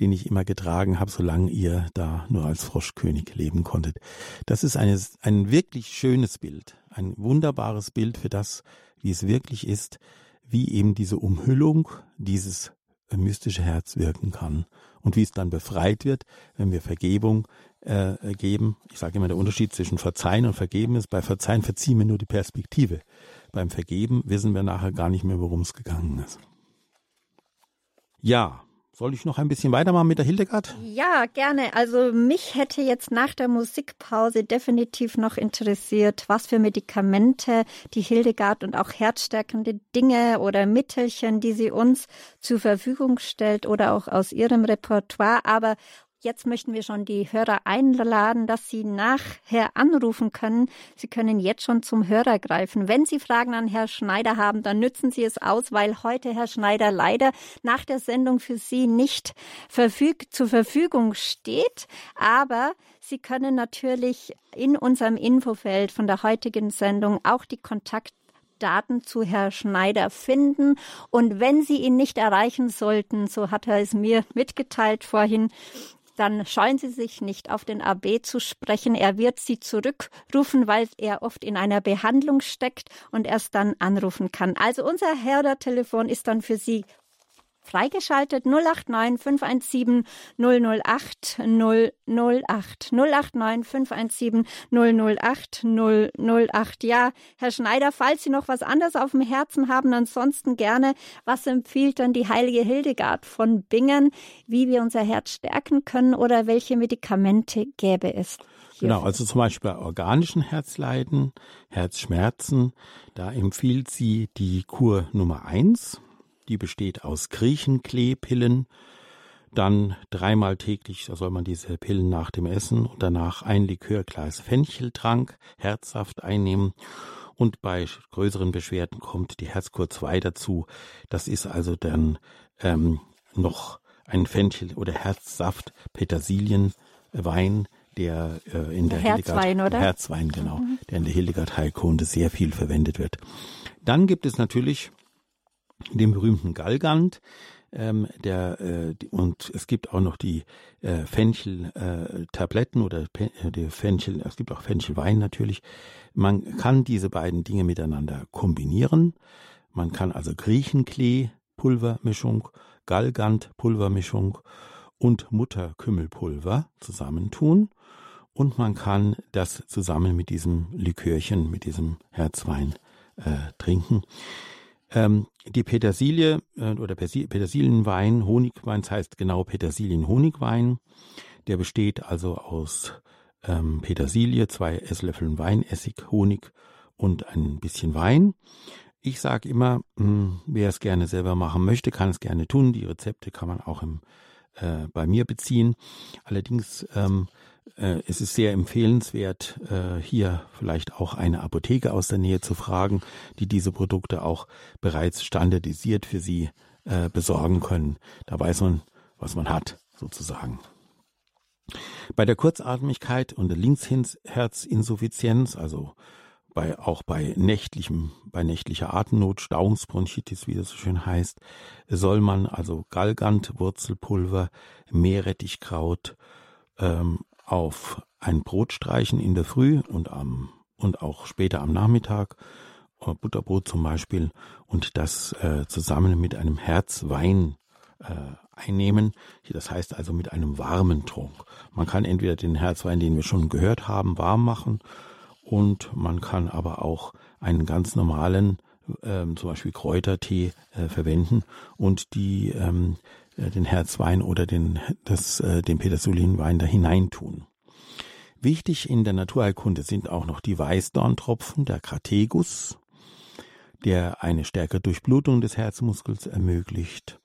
den ich immer getragen habe, solange ihr da nur als Froschkönig leben konntet. Das ist eine, ein wirklich schönes Bild, ein wunderbares Bild für das, wie es wirklich ist, wie eben diese Umhüllung dieses mystische Herz wirken kann und wie es dann befreit wird, wenn wir Vergebung äh, geben. Ich sage immer, der Unterschied zwischen Verzeihen und Vergeben ist, bei Verzeihen verziehen wir nur die Perspektive. Beim Vergeben wissen wir nachher gar nicht mehr, worum es gegangen ist. Ja, soll ich noch ein bisschen weitermachen mit der Hildegard? Ja, gerne. Also mich hätte jetzt nach der Musikpause definitiv noch interessiert, was für Medikamente die Hildegard und auch herzstärkende Dinge oder Mittelchen, die sie uns zur Verfügung stellt oder auch aus ihrem Repertoire. Aber Jetzt möchten wir schon die Hörer einladen, dass Sie nachher anrufen können. Sie können jetzt schon zum Hörer greifen. Wenn Sie Fragen an Herrn Schneider haben, dann nützen Sie es aus, weil heute Herr Schneider leider nach der Sendung für Sie nicht verfüg zur Verfügung steht. Aber Sie können natürlich in unserem Infofeld von der heutigen Sendung auch die Kontakt Daten zu Herrn Schneider finden. Und wenn Sie ihn nicht erreichen sollten, so hat er es mir mitgeteilt vorhin, dann scheuen Sie sich nicht auf den AB zu sprechen. Er wird Sie zurückrufen, weil er oft in einer Behandlung steckt und erst dann anrufen kann. Also unser Herder-Telefon ist dann für Sie freigeschaltet 089 517 008 008 089 517 008 008. Ja, Herr Schneider, falls Sie noch was anderes auf dem Herzen haben, ansonsten gerne, was empfiehlt dann die heilige Hildegard von Bingen, wie wir unser Herz stärken können oder welche Medikamente gäbe es? Genau, also zum Beispiel bei organischen Herzleiden, Herzschmerzen, da empfiehlt sie die Kur Nummer eins die besteht aus Griechenkleepillen. Dann dreimal täglich soll man diese Pillen nach dem Essen und danach ein Likörglas Fencheltrank, Herzsaft einnehmen. Und bei größeren Beschwerden kommt die Herzkur 2 dazu. Das ist also dann ähm, noch ein Fenchel oder Herzsaft, Petersilienwein, der äh, in der Herzwein, Hildegard, oder? Herzwein, genau, mhm. der in der Hildegard Heilkunde sehr viel verwendet wird. Dann gibt es natürlich dem berühmten Galgant. Ähm, der, äh, und es gibt auch noch die äh, Fenchel-Tabletten äh, oder äh, die Fenchel, es gibt auch Fenchelwein natürlich. Man kann diese beiden Dinge miteinander kombinieren. Man kann also Griechenklee-Pulvermischung, Galgant-Pulvermischung und Mutterkümmelpulver zusammentun. Und man kann das zusammen mit diesem Likörchen, mit diesem Herzwein äh, trinken. Ähm, die Petersilie äh, oder Petersilienwein, Honigwein, das heißt genau Petersilien-Honigwein. Der besteht also aus ähm, Petersilie, zwei Esslöffeln Weinessig, Honig und ein bisschen Wein. Ich sage immer, mh, hm, wer es gerne selber machen möchte, kann es gerne tun. Die Rezepte kann man auch im, äh, bei mir beziehen. Allerdings ähm, äh, es ist sehr empfehlenswert, äh, hier vielleicht auch eine Apotheke aus der Nähe zu fragen, die diese Produkte auch bereits standardisiert für Sie äh, besorgen können. Da weiß man, was man hat, sozusagen. Bei der Kurzatmigkeit und der Linksherzinsuffizienz, also bei, auch bei nächtlichem, bei nächtlicher Atemnot, Stauungsbronchitis, wie das so schön heißt, soll man also Galgant, Wurzelpulver, Meerrettichkraut ähm, auf ein Brot streichen in der Früh und am und auch später am Nachmittag, äh, Butterbrot zum Beispiel, und das äh, zusammen mit einem Herzwein äh, einnehmen. Das heißt also mit einem warmen Trunk. Man kann entweder den Herzwein, den wir schon gehört haben, warm machen und man kann aber auch einen ganz normalen, ähm, zum Beispiel Kräutertee äh, verwenden und die ähm, äh, den Herzwein oder den, das, äh, den Petersilinwein da hineintun. Wichtig in der Naturheilkunde sind auch noch die Weißdorntropfen, der Krategus, der eine stärkere Durchblutung des Herzmuskels ermöglicht.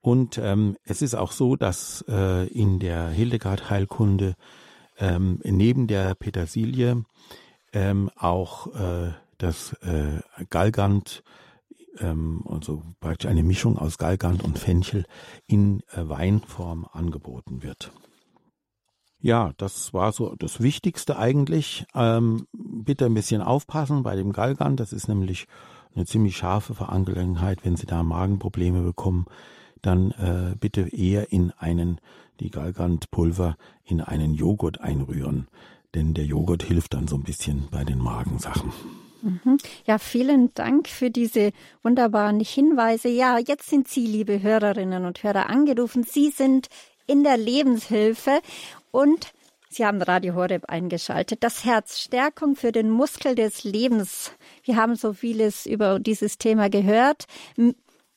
Und ähm, es ist auch so, dass äh, in der Hildegard-Heilkunde ähm, neben der Petersilie ähm, auch äh, das äh, Galgant, ähm, also praktisch eine Mischung aus Galgant und Fenchel in äh, Weinform angeboten wird. Ja, das war so das Wichtigste eigentlich. Ähm, bitte ein bisschen aufpassen bei dem Galgant. Das ist nämlich eine ziemlich scharfe Verangelegenheit. Wenn Sie da Magenprobleme bekommen, dann äh, bitte eher in einen, die Galgantpulver in einen Joghurt einrühren. Denn der Joghurt hilft dann so ein bisschen bei den Magensachen. Mhm. Ja, vielen Dank für diese wunderbaren Hinweise. Ja, jetzt sind Sie, liebe Hörerinnen und Hörer, angerufen. Sie sind in der Lebenshilfe und Sie haben Radio Horeb eingeschaltet. Das Herz, Stärkung für den Muskel des Lebens. Wir haben so vieles über dieses Thema gehört.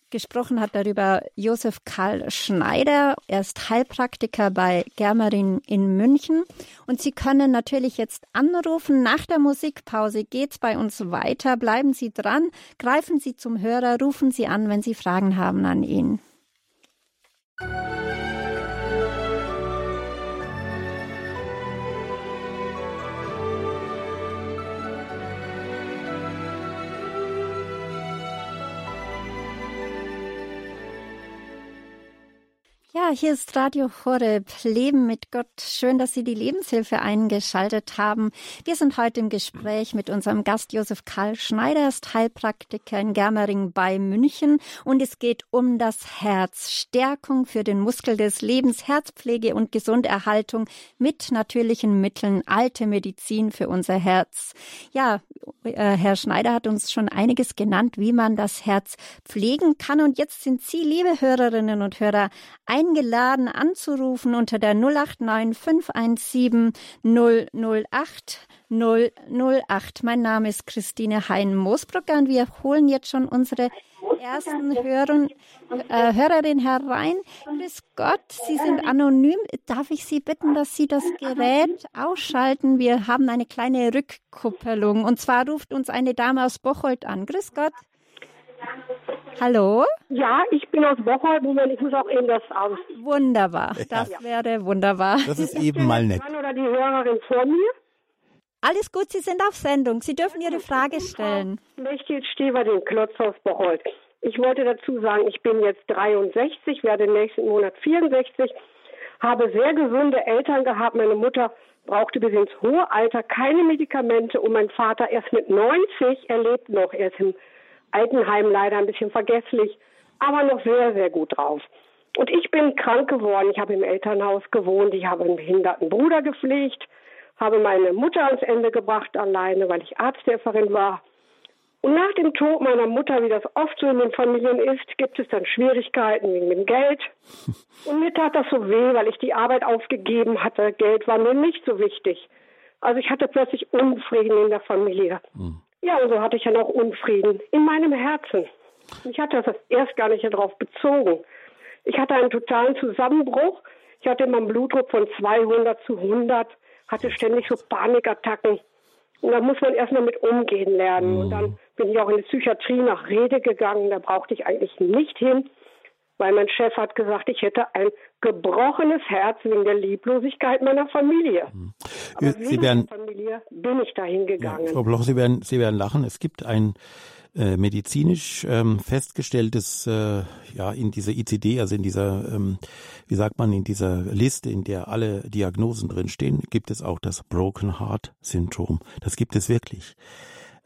Gesprochen hat darüber Josef Karl Schneider. Er ist Heilpraktiker bei Germerin in München. Und Sie können natürlich jetzt anrufen. Nach der Musikpause geht's bei uns weiter. Bleiben Sie dran. Greifen Sie zum Hörer. Rufen Sie an, wenn Sie Fragen haben an ihn. Ja, hier ist Radio Horeb, Leben mit Gott. Schön, dass Sie die Lebenshilfe eingeschaltet haben. Wir sind heute im Gespräch mit unserem Gast Josef Karl Schneider, er ist Heilpraktiker in Germering bei München und es geht um das Herz. Stärkung für den Muskel des Lebens, Herzpflege und Gesunderhaltung mit natürlichen Mitteln, alte Medizin für unser Herz. Ja, äh, Herr Schneider hat uns schon einiges genannt, wie man das Herz pflegen kann und jetzt sind Sie, liebe Hörerinnen und Hörer, ein eingeladen anzurufen unter der 089 517 008 008. Mein Name ist Christine Hein-Moosbrucker und wir holen jetzt schon unsere ersten Hörer, äh, Hörerin herein. Grüß Gott, Sie sind anonym. Darf ich Sie bitten, dass Sie das Gerät ausschalten? Wir haben eine kleine Rückkuppelung und zwar ruft uns eine Dame aus Bocholt an. Grüß Gott. Hallo? Ja, ich bin aus Bocholt. Moment, ich muss auch eben das aus. Wunderbar, das ja. wäre wunderbar. Das ist eben mal nett. Oder die Hörerin vor mir? Alles gut, Sie sind auf Sendung. Sie dürfen Ihre Frage stellen. Mechthild Stever, den Klotz aus Bocholt. Ich wollte dazu sagen, ich bin jetzt 63, werde nächsten Monat 64, habe sehr gesunde Eltern gehabt. Meine Mutter brauchte bis ins hohe Alter keine Medikamente und mein Vater erst mit 90, er lebt noch, er ist im Altenheim leider ein bisschen vergesslich, aber noch sehr, sehr gut drauf. Und ich bin krank geworden. Ich habe im Elternhaus gewohnt. Ich habe einen behinderten Bruder gepflegt, habe meine Mutter ans Ende gebracht alleine, weil ich Arzthelferin war. Und nach dem Tod meiner Mutter, wie das oft so in den Familien ist, gibt es dann Schwierigkeiten wegen dem Geld. Und mir tat das so weh, weil ich die Arbeit aufgegeben hatte. Geld war mir nicht so wichtig. Also ich hatte plötzlich Unfrieden in der Familie. Mhm. Ja, und so hatte ich dann auch Unfrieden in meinem Herzen. Ich hatte das erst gar nicht darauf bezogen. Ich hatte einen totalen Zusammenbruch. Ich hatte immer einen Blutdruck von 200 zu 100, hatte ständig so Panikattacken. Und da muss man erstmal mit umgehen lernen. Und dann bin ich auch in die Psychiatrie nach Rede gegangen. Da brauchte ich eigentlich nicht hin weil mein Chef hat gesagt, ich hätte ein gebrochenes Herz wegen der Lieblosigkeit meiner Familie. Hm. Aber Sie werden, Familie bin ich dahin gegangen. Ja, Frau Bloch, Sie werden, Sie werden lachen. Es gibt ein äh, medizinisch ähm, festgestelltes, äh, ja, in dieser ICD, also in dieser, ähm, wie sagt man, in dieser Liste, in der alle Diagnosen drinstehen, gibt es auch das Broken Heart Syndrom. Das gibt es wirklich.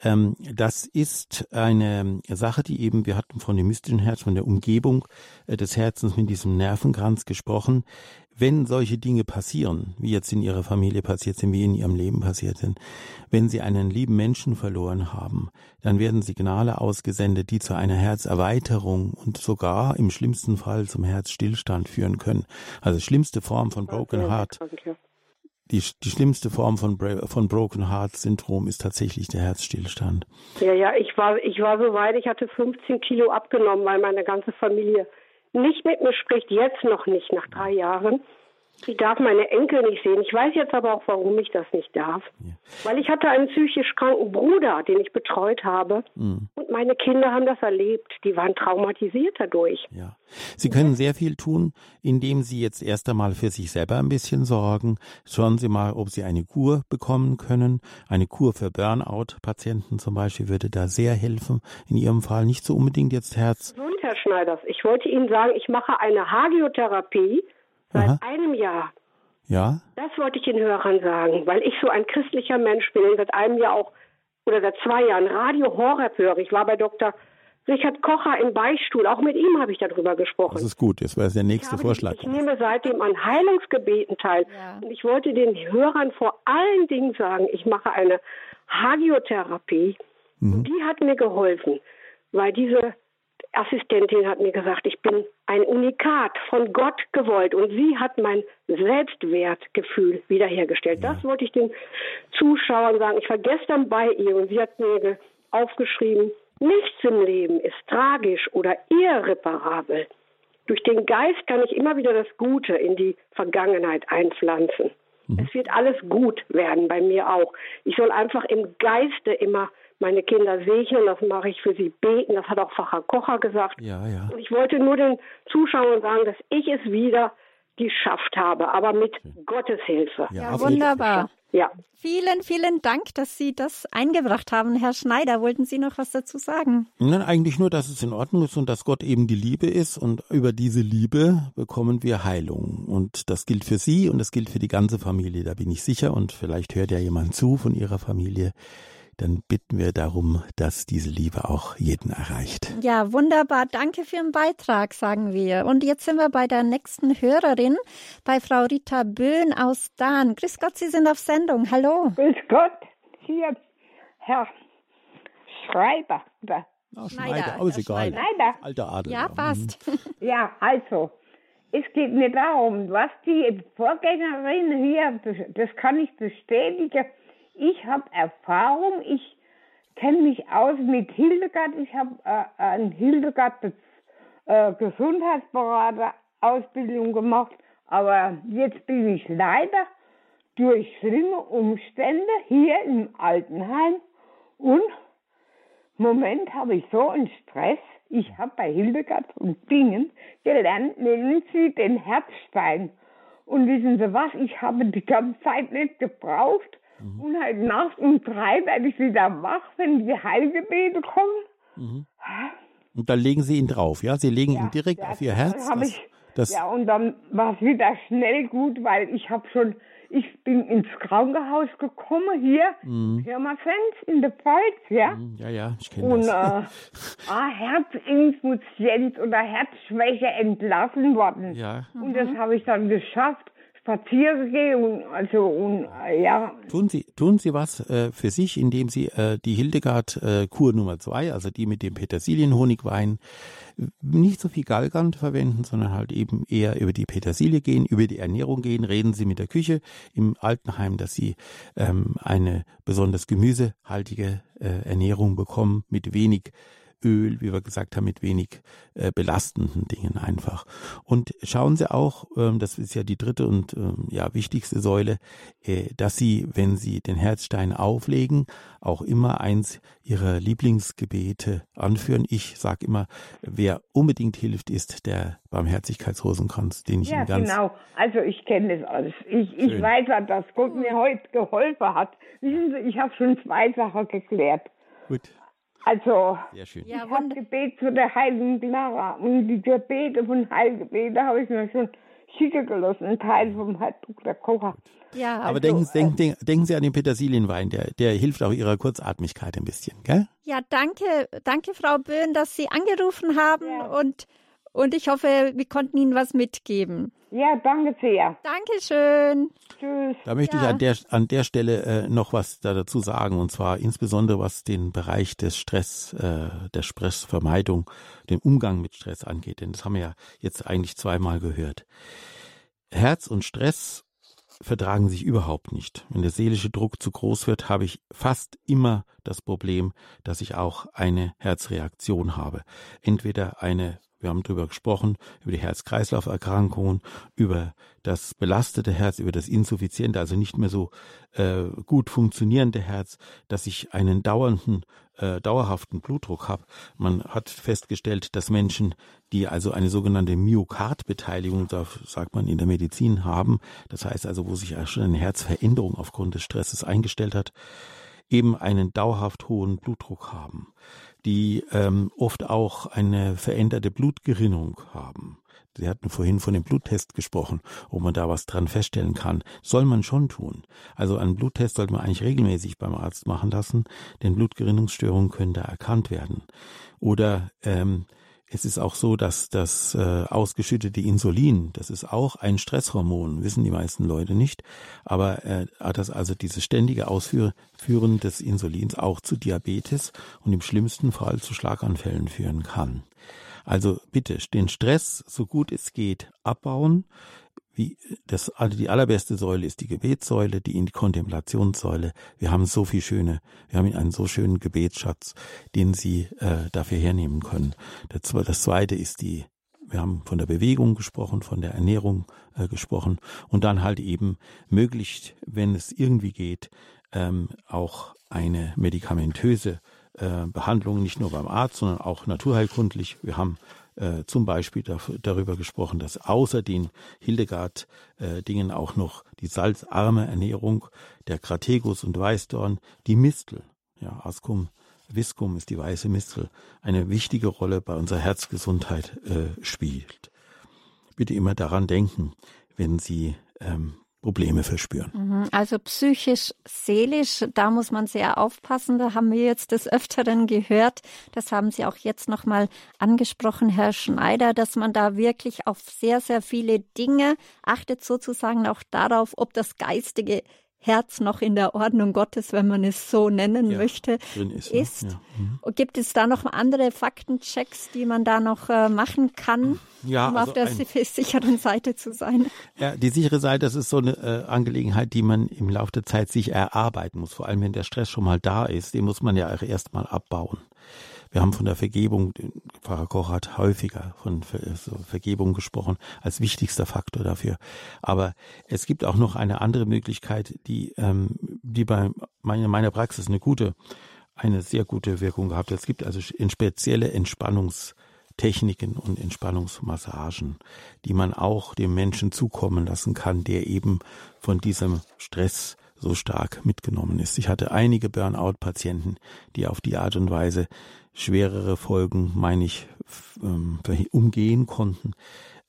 Ähm, das ist eine Sache, die eben, wir hatten von dem mystischen Herz, von der Umgebung äh, des Herzens mit diesem Nervenkranz gesprochen. Wenn solche Dinge passieren, wie jetzt in Ihrer Familie passiert sind, wie in Ihrem Leben passiert sind, wenn Sie einen lieben Menschen verloren haben, dann werden Signale ausgesendet, die zu einer Herzerweiterung und sogar im schlimmsten Fall zum Herzstillstand führen können. Also schlimmste Form von Broken Heart die, die schlimmste Form von, von Broken Heart Syndrom ist tatsächlich der Herzstillstand. Ja, ja, ich war, ich war so weit, ich hatte 15 Kilo abgenommen, weil meine ganze Familie nicht mit mir spricht, jetzt noch nicht, nach drei Jahren. Ich darf meine Enkel nicht sehen. Ich weiß jetzt aber auch, warum ich das nicht darf. Ja. Weil ich hatte einen psychisch kranken Bruder, den ich betreut habe. Mhm. Und meine Kinder haben das erlebt. Die waren traumatisiert dadurch. Ja. Sie können sehr viel tun, indem Sie jetzt erst einmal für sich selber ein bisschen sorgen. Schauen Sie mal, ob Sie eine Kur bekommen können. Eine Kur für Burnout-Patienten zum Beispiel würde da sehr helfen. In Ihrem Fall nicht so unbedingt jetzt Herz. Und Herr Schneiders, ich wollte Ihnen sagen, ich mache eine Hagiotherapie Seit Aha. einem Jahr. Ja? Das wollte ich den Hörern sagen, weil ich so ein christlicher Mensch bin und seit einem Jahr auch, oder seit zwei Jahren Radio Horror höre. Ich war bei Dr. Richard Kocher im Beistuhl. Auch mit ihm habe ich darüber gesprochen. Das ist gut. Das wäre der nächste ich Vorschlag. ich nehme seitdem an Heilungsgebeten teil. Ja. Und ich wollte den Hörern vor allen Dingen sagen, ich mache eine Hagiotherapie. Mhm. die hat mir geholfen, weil diese Assistentin hat mir gesagt, ich bin ein Unikat, von Gott gewollt. Und sie hat mein Selbstwertgefühl wiederhergestellt. Das wollte ich den Zuschauern sagen. Ich war gestern bei ihr und sie hat mir aufgeschrieben, nichts im Leben ist tragisch oder irreparabel. Durch den Geist kann ich immer wieder das Gute in die Vergangenheit einpflanzen. Mhm. Es wird alles gut werden, bei mir auch. Ich soll einfach im Geiste immer meine Kinder segnen, das mache ich für sie beten, das hat auch Pfarrer Kocher gesagt. Ja, ja. Und ich wollte nur den Zuschauern sagen, dass ich es wieder geschafft habe, aber mit okay. Gottes Hilfe. Ja, ja wunderbar. Ja. Vielen, vielen Dank, dass Sie das eingebracht haben. Herr Schneider, wollten Sie noch was dazu sagen? Nein, eigentlich nur, dass es in Ordnung ist und dass Gott eben die Liebe ist und über diese Liebe bekommen wir Heilung. Und das gilt für Sie und das gilt für die ganze Familie, da bin ich sicher. Und vielleicht hört ja jemand zu von Ihrer Familie dann bitten wir darum, dass diese Liebe auch jeden erreicht. Ja, wunderbar. Danke für den Beitrag, sagen wir. Und jetzt sind wir bei der nächsten Hörerin, bei Frau Rita Böhn aus Dahn. Grüß Gott, Sie sind auf Sendung. Hallo. Grüß Gott. Hier, Herr Schreiber. Oh, Schneider, Schneider, aber ist egal. Schneider. Alter Adel. Ja, passt. Ja, also, es geht mir darum, was die Vorgängerin hier, das kann ich bestätigen, ich habe Erfahrung, ich kenne mich aus mit Hildegard. Ich habe äh, an Hildegard äh, Gesundheitsberater Ausbildung gemacht, aber jetzt bin ich leider durch schlimme Umstände hier im Altenheim und im Moment habe ich so einen Stress. Ich habe bei Hildegard von Bingen gelernt, nennen Sie den Herzstein. Und wissen Sie was? Ich habe die ganze Zeit nicht gebraucht, Mhm. Und halt nachts um drei werde ich wieder wach, wenn die Heilgebete kommen. Mhm. Und dann legen Sie ihn drauf, ja? Sie legen ja, ihn direkt auf Ihr Herz. Das, ich, das ja, und dann war es wieder schnell gut, weil ich habe schon, ich bin ins Krankenhaus gekommen hier, mhm. In der Pfalz, ja. Mhm, ja, ja, ich kenne das. Und äh, ah, Herzinsuffizienz oder Herzschwäche entlassen worden. Ja. Und das habe ich dann geschafft spazieren gehen und also und ja. Tun Sie tun Sie was äh, für sich, indem Sie äh, die Hildegard äh, Kur Nummer zwei, also die mit dem Petersilienhonigwein, nicht so viel Galgant verwenden, sondern halt eben eher über die Petersilie gehen, über die Ernährung gehen. Reden Sie mit der Küche im Altenheim, dass Sie ähm, eine besonders gemüsehaltige äh, Ernährung bekommen mit wenig Öl, wie wir gesagt haben, mit wenig äh, belastenden Dingen einfach. Und schauen Sie auch, ähm, das ist ja die dritte und ähm, ja wichtigste Säule, äh, dass Sie, wenn Sie den Herzstein auflegen, auch immer eins Ihrer Lieblingsgebete anführen. Ich sage immer, wer unbedingt hilft, ist der Barmherzigkeitsrosenkranz, den ich ja, Ihnen ganz... genau. Also ich kenne das alles. Ich, ich weiß ja, dass Gott mir heute geholfen hat. Wissen Sie, ich habe schon zwei Sachen geklärt. Gut. Also, Sehr schön. Ja, ich habe Gebet zu der heiligen Clara und die Gebete von Heilgebete habe ich mir schon schicken gelassen, ein Teil vom Herrn Dr. Kocher. Ja, Aber Also, denken, äh, denken, denken Sie an den Petersilienwein, der, der hilft auch Ihrer Kurzatmigkeit ein bisschen, gell? ja, danke, danke, Frau Böhn, dass Sie angerufen haben Ja. und, und ich hoffe, wir konnten Ihnen was mitgeben. Ja, danke sehr. Dankeschön. Tschüss. Da möchte Ja. ich an der, an der Stelle äh, noch was da dazu sagen, und zwar insbesondere was den Bereich des Stress, äh, der Stressvermeidung, den Umgang mit Stress angeht, denn das haben wir ja jetzt eigentlich zweimal gehört. Herz und Stress vertragen sich überhaupt nicht. Wenn der seelische Druck zu groß wird, habe ich fast immer das Problem, dass ich auch eine Herzreaktion habe. Entweder eine, wir haben drüber gesprochen, über die Herz-Kreislauf-Erkrankungen, über das belastete Herz, über das insuffiziente, also nicht mehr so äh, gut funktionierende Herz, dass ich einen dauernden, äh, dauerhaften Blutdruck habe. Man hat festgestellt, dass Menschen, die also eine sogenannte Myokardbeteiligung, da sagt man in der Medizin haben, das heißt also, wo sich schon eine Herzveränderung aufgrund des Stresses eingestellt hat, eben einen dauerhaft hohen Blutdruck haben, die ähm, oft auch eine veränderte Blutgerinnung haben. Sie hatten vorhin von dem Bluttest gesprochen, ob man da was dran feststellen kann. Soll man schon tun. Also einen Bluttest sollte man eigentlich regelmäßig beim Arzt machen lassen, denn Blutgerinnungsstörungen können da erkannt werden. Oder ähm, es ist auch so, dass das äh, ausgeschüttete Insulin, das ist auch ein Stresshormon, wissen die meisten Leute nicht, aber äh, dass also dieses ständige Ausführen des Insulins auch zu Diabetes und im schlimmsten Fall zu Schlaganfällen führen kann. Also bitte den Stress so gut es geht abbauen. Wie das, also die allerbeste Säule ist die Gebetssäule, die Kontemplationssäule. Wir haben so viel schöne, wir haben einen so schönen Gebetsschatz, den Sie äh, dafür hernehmen können. Das, das zweite ist die wir haben von der Bewegung gesprochen, von der Ernährung äh, gesprochen und dann halt eben möglichst, wenn es irgendwie geht, ähm, auch eine medikamentöse äh, Behandlung, nicht nur beim Arzt, sondern auch naturheilkundlich. Wir haben äh, zum Beispiel dafür, darüber gesprochen, dass außer den Hildegard-Dingen auch noch die salzarme Ernährung der Krategus und Weißdorn, die Mistel, ja, Ascum Viscum ist die weiße Mistel, eine wichtige Rolle bei unserer Herzgesundheit äh, spielt. Bitte immer daran denken, wenn Sie ähm, Probleme verspüren. Mhm, Also psychisch, seelisch, da muss man sehr aufpassen. Da haben wir jetzt des Öfteren gehört. Das haben Sie auch jetzt nochmal angesprochen, Herr Schneider, dass man da wirklich auf sehr, sehr viele Dinge achtet, sozusagen auch darauf, ob das geistige Herz noch in der Ordnung Gottes, wenn man es so nennen Ja, möchte, drin ist, ne? ist. Ja. Mhm. Gibt es da noch andere Faktenchecks, die man da noch äh, machen kann, Ja, um also auf der ein- sicheren Seite zu sein? Ja, die sichere Seite, das ist so eine äh, Angelegenheit, die man im Laufe der Zeit sich erarbeiten muss. Vor allem, wenn der Stress schon mal da ist, den muss man ja auch erst mal abbauen. Wir haben von der Vergebung, Pfarrer Koch hat häufiger von Vergebung gesprochen, als wichtigster Faktor dafür. Aber es gibt auch noch eine andere Möglichkeit, die, ähm, die bei meiner, meiner Praxis eine gute, eine sehr gute Wirkung gehabt hat. Es gibt also spezielle Entspannungstechniken und Entspannungsmassagen, die man auch dem Menschen zukommen lassen kann, der eben von diesem Stress so stark mitgenommen ist. Ich hatte einige Burnout-Patienten, die auf die Art und Weise schwerere Folgen, meine ich, ähm, umgehen konnten.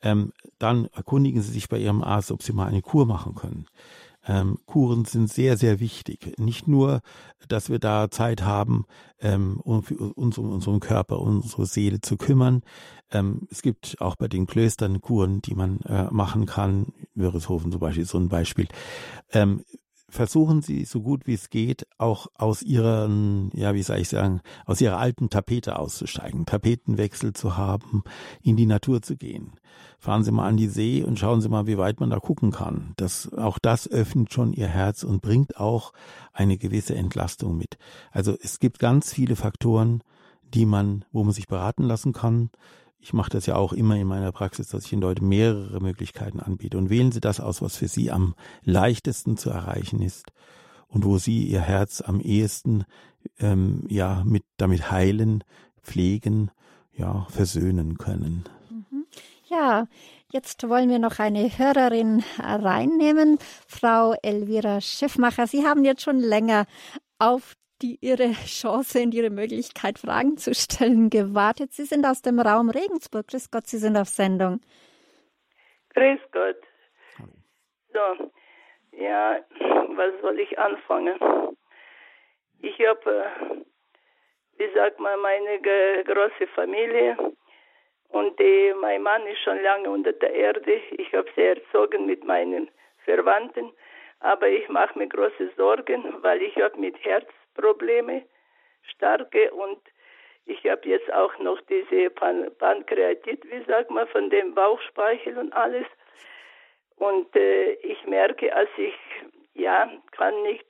Ähm, dann erkundigen Sie sich bei Ihrem Arzt, ob Sie mal eine Kur machen können. Ähm, Kuren sind sehr, sehr wichtig. Nicht nur, dass wir da Zeit haben, ähm, um uns um unseren Körper, unsere Seele zu kümmern. Ähm, es gibt auch bei den Klöstern Kuren, die man äh, machen kann. Wörishofen zum Beispiel ist so ein Beispiel. Ähm, versuchen Sie so gut wie es geht, auch aus Ihren, ja, wie soll ich sagen, aus Ihrer alten Tapete auszusteigen, Tapetenwechsel zu haben, in die Natur zu gehen. Fahren Sie mal an die See und schauen Sie mal, wie weit man da gucken kann. Das, auch das öffnet schon Ihr Herz und bringt auch eine gewisse Entlastung mit. Also es gibt ganz viele Faktoren, die man, wo man sich beraten lassen kann. Ich mache das ja auch immer in meiner Praxis, dass ich den Leuten mehrere Möglichkeiten anbiete. Und wählen Sie das aus, was für Sie am leichtesten zu erreichen ist und wo Sie Ihr Herz am ehesten ähm, ja mit damit heilen, pflegen, ja versöhnen können. Ja, jetzt wollen wir noch eine Hörerin reinnehmen. Frau Elvira Schiffmacher, Sie haben jetzt schon länger auf die Ihre Chance und Ihre Möglichkeit, Fragen zu stellen, gewartet. Sie sind aus dem Raum Regensburg. Grüß Gott, Sie sind auf Sendung. Grüß Gott. So, ja, was soll ich anfangen? Ich habe, wie sagt man, meine große Familie und die, mein Mann ist schon lange unter der Erde. Ich habe sie erzogen mit meinen Verwandten, aber ich mache mir große Sorgen, weil ich habe mit Herzprobleme starke und ich habe jetzt auch noch diese Pan Pankreatit, wie sagt man, von dem Bauchspeichel und alles. Und äh, ich merke, als ich, ja, kann nicht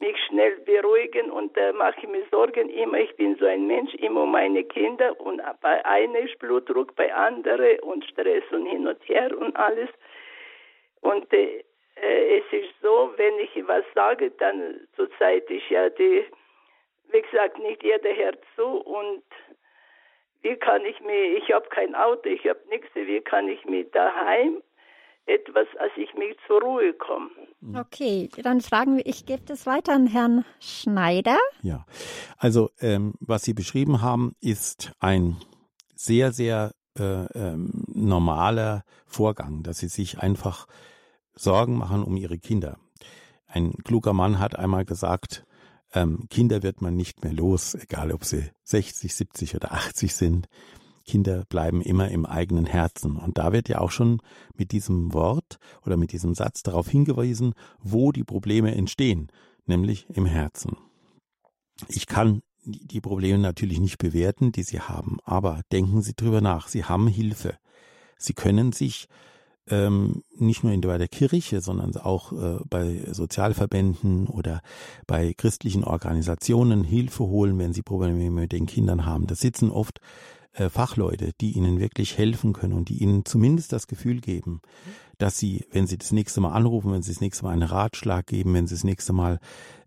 mich schnell beruhigen und äh, mache ich mir Sorgen immer. Ich bin so ein Mensch, immer meine Kinder und bei einer ist Blutdruck, bei anderen und Stress und hin und her und alles. Und äh, äh, es ist so, wenn ich was sage, dann zurzeit ist ja die, wie gesagt, nicht jeder hört zu und wie kann ich mir, ich habe kein Auto, ich habe nichts, wie kann ich mir daheim etwas, als ich mich zur Ruhe komme. Okay, dann fragen wir, ich gebe das weiter an Herrn Schneider. Ja, also ähm, was Sie beschrieben haben, ist ein sehr, sehr äh, ähm, normaler Vorgang, dass Sie sich einfach Sorgen machen um Ihre Kinder. Ein kluger Mann hat einmal gesagt, ähm, Kinder wird man nicht mehr los, egal ob sie 60, 70 oder 80 sind. Kinder bleiben immer im eigenen Herzen. Und da wird ja auch schon mit diesem Wort oder mit diesem Satz darauf hingewiesen, wo die Probleme entstehen, nämlich im Herzen. Ich kann die Probleme natürlich nicht bewerten, die Sie haben, aber denken Sie drüber nach. Sie haben Hilfe. Sie können sich ähm, nicht nur in der, bei der Kirche, sondern auch äh, bei Sozialverbänden oder bei christlichen Organisationen Hilfe holen, wenn sie Probleme mit den Kindern haben. Da sitzen oft äh, Fachleute, die ihnen wirklich helfen können und die ihnen zumindest das Gefühl geben, dass sie, wenn sie das nächste Mal anrufen, wenn sie das nächste Mal einen Ratschlag geben, wenn sie das nächste Mal,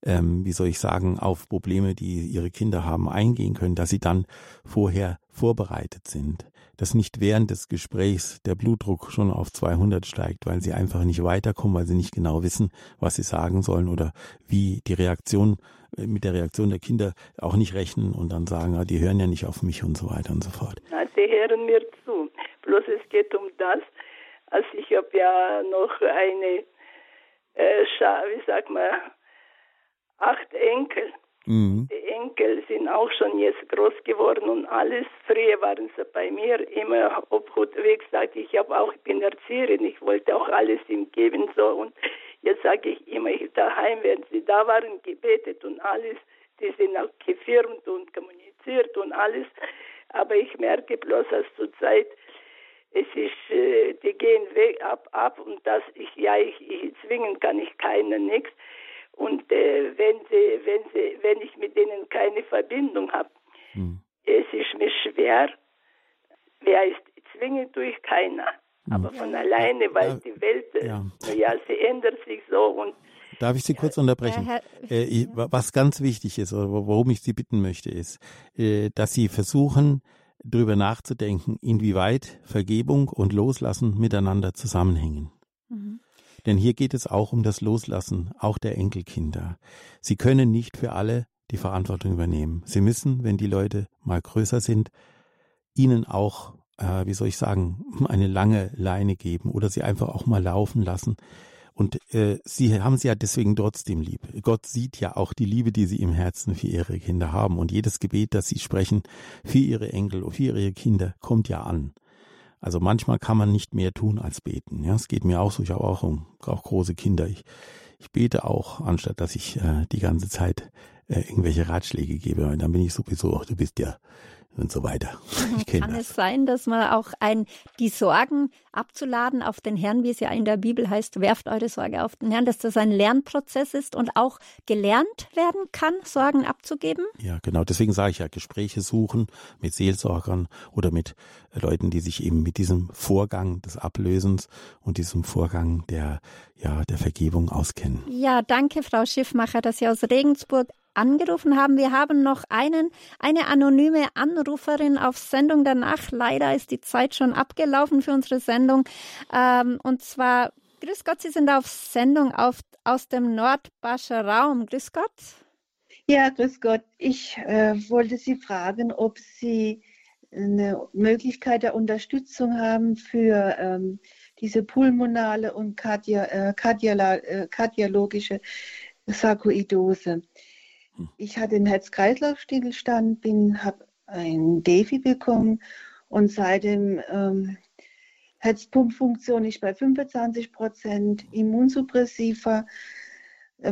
ähm, wie soll ich sagen, auf Probleme, die ihre Kinder haben, eingehen können, dass sie dann vorher vorbereitet sind dass nicht während des Gesprächs der Blutdruck schon auf 200 steigt, weil sie einfach nicht weiterkommen, weil sie nicht genau wissen, was sie sagen sollen oder wie die Reaktion äh, mit der Reaktion der Kinder auch nicht rechnen und dann sagen, ah, die hören ja nicht auf mich und so weiter und so fort. Na, die hören mir zu. Bloß es geht um das, also ich habe ja noch eine, äh, wie sagt man, acht Enkel. Mhm. Die Enkel sind auch schon jetzt groß geworden und alles. Früher waren sie bei mir immer Obhut weg, sagte ich, habe auch, ich bin Erzieherin, ich wollte auch alles ihm geben so und jetzt sage ich immer, ich daheim, wenn sie da waren, gebetet und alles, die sind auch gefirmt und kommuniziert und alles, aber ich merke bloß, dass zurzeit es ist, äh, die gehen weg, ab, ab und das ich, ja, ich, ich zwingen kann ich keinen nichts und äh, wenn sie, wenn sie, wenn ich mit denen keine Verbindung habe, hm. es ist mir schwer. Wer ist zwingend durch keiner, hm. aber von alleine, weil ja, die Welt, äh, ja. ja, sie ändert sich so und Darf ich Sie kurz unterbrechen? Äh, was ganz wichtig ist, oder worum ich Sie bitten möchte, ist, äh, dass Sie versuchen, darüber nachzudenken, inwieweit Vergebung und Loslassen miteinander zusammenhängen. Mhm. Denn hier geht es auch um das Loslassen, auch der Enkelkinder. Sie können nicht für alle die Verantwortung übernehmen. Sie müssen, wenn die Leute mal größer sind, ihnen auch, äh, wie soll ich sagen, eine lange Leine geben oder sie einfach auch mal laufen lassen. Und äh, sie haben sie ja deswegen trotzdem lieb. Gott sieht ja auch die Liebe, die sie im Herzen für ihre Kinder haben. Und jedes Gebet, das sie sprechen für ihre Enkel für ihre Kinder, kommt ja an. Also manchmal kann man nicht mehr tun als beten. Ja, es geht mir auch so. Ich habe auch, auch große Kinder. Ich, ich bete auch, anstatt dass ich äh, die ganze Zeit äh, irgendwelche Ratschläge gebe. Und dann bin ich sowieso, ach, du bist ja und so weiter. Kann das. es sein, dass man auch ein, die Sorgen abzuladen auf den Herrn, wie es ja in der Bibel heißt, werft eure Sorge auf den Herrn, dass das ein Lernprozess ist und auch gelernt werden kann, Sorgen abzugeben? Ja, genau. Deswegen sage ich ja, Gespräche suchen mit Seelsorgern oder mit Leuten, die sich eben mit diesem Vorgang des Ablösens und diesem Vorgang der, ja, der Vergebung auskennen. Ja, danke, Frau Schiffmacher, dass Sie aus Regensburg angerufen haben. Wir haben noch einen, eine anonyme Anruferin auf Sendung danach. Leider ist die Zeit schon abgelaufen für unsere Sendung. Ähm, und zwar, grüß Gott, Sie sind auf Sendung auf, aus dem Nordbascher Raum. Grüß Gott. Ja, grüß Gott. Ich äh, wollte Sie fragen, ob Sie eine Möglichkeit der Unterstützung haben für ähm, diese pulmonale und kardia, äh, kardiala, äh, kardiologische Sarkoidose. Ich hatte einen Herz-Kreislauf-Stillstand, habe ein Defi bekommen und seitdem ähm, Herzpumpfunktion ist bei 25 Prozent, Immunsuppressiva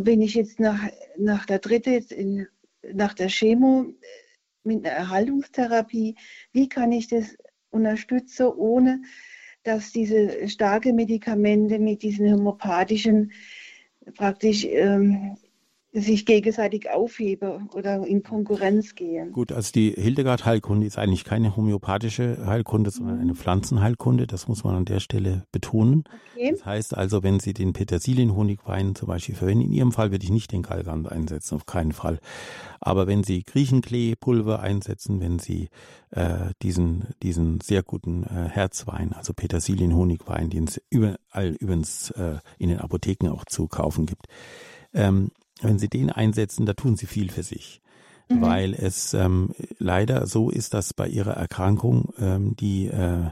bin ich jetzt nach, nach der dritte, in, nach der Chemo mit einer Erhaltungstherapie. Wie kann ich das unterstützen, ohne dass diese starke Medikamente mit diesen homöopathischen praktisch ähm, sich gegenseitig aufhebe oder in Konkurrenz gehen. Gut, also die Hildegard-Heilkunde ist eigentlich keine homöopathische Heilkunde, sondern eine Pflanzenheilkunde. Das muss man an der Stelle betonen. Okay. Das heißt also, wenn Sie den Petersilienhonigwein zum Beispiel verwenden, in Ihrem Fall würde ich nicht den Galgant einsetzen, auf keinen Fall. Aber wenn Sie Griechenklee-Pulver einsetzen, wenn Sie äh, diesen, diesen sehr guten äh, Herzwein, also Petersilien-Honigwein, den es überall übrigens äh, in den Apotheken auch zu kaufen gibt, ähm, wenn Sie den einsetzen, da tun Sie viel für sich. Mhm. Weil es ähm, leider so ist, dass bei Ihrer Erkrankung ähm, die äh,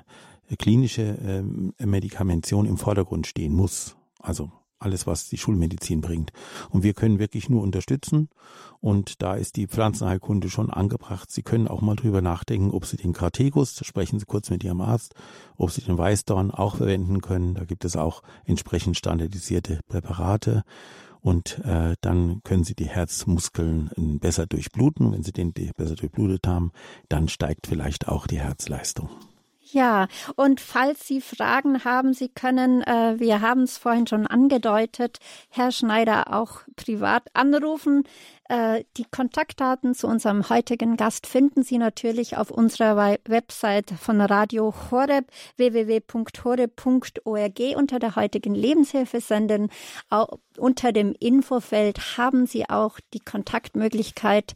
klinische ähm, Medikamention im Vordergrund stehen muss. Also alles, was die Schulmedizin bringt. Und wir können wirklich nur unterstützen. Und da ist die Pflanzenheilkunde schon angebracht. Sie können auch mal drüber nachdenken, ob Sie den Kartegus, sprechen Sie kurz mit Ihrem Arzt, ob Sie den Weißdorn auch verwenden können. Da gibt es auch entsprechend standardisierte Präparate und äh, dann können Sie die Herzmuskeln äh, besser durchbluten. Wenn Sie den besser durchblutet haben, dann steigt vielleicht auch die Herzleistung. Ja, und falls Sie Fragen haben, Sie können, äh, wir haben es vorhin schon angedeutet, Herr Schneider auch privat anrufen. Äh, die Kontaktdaten zu unserem heutigen Gast finden Sie natürlich auf unserer Website von Radio Horeb www.horeb.org unter der heutigen Lebenshilfe senden. Unter dem Infofeld haben Sie auch die Kontaktmöglichkeit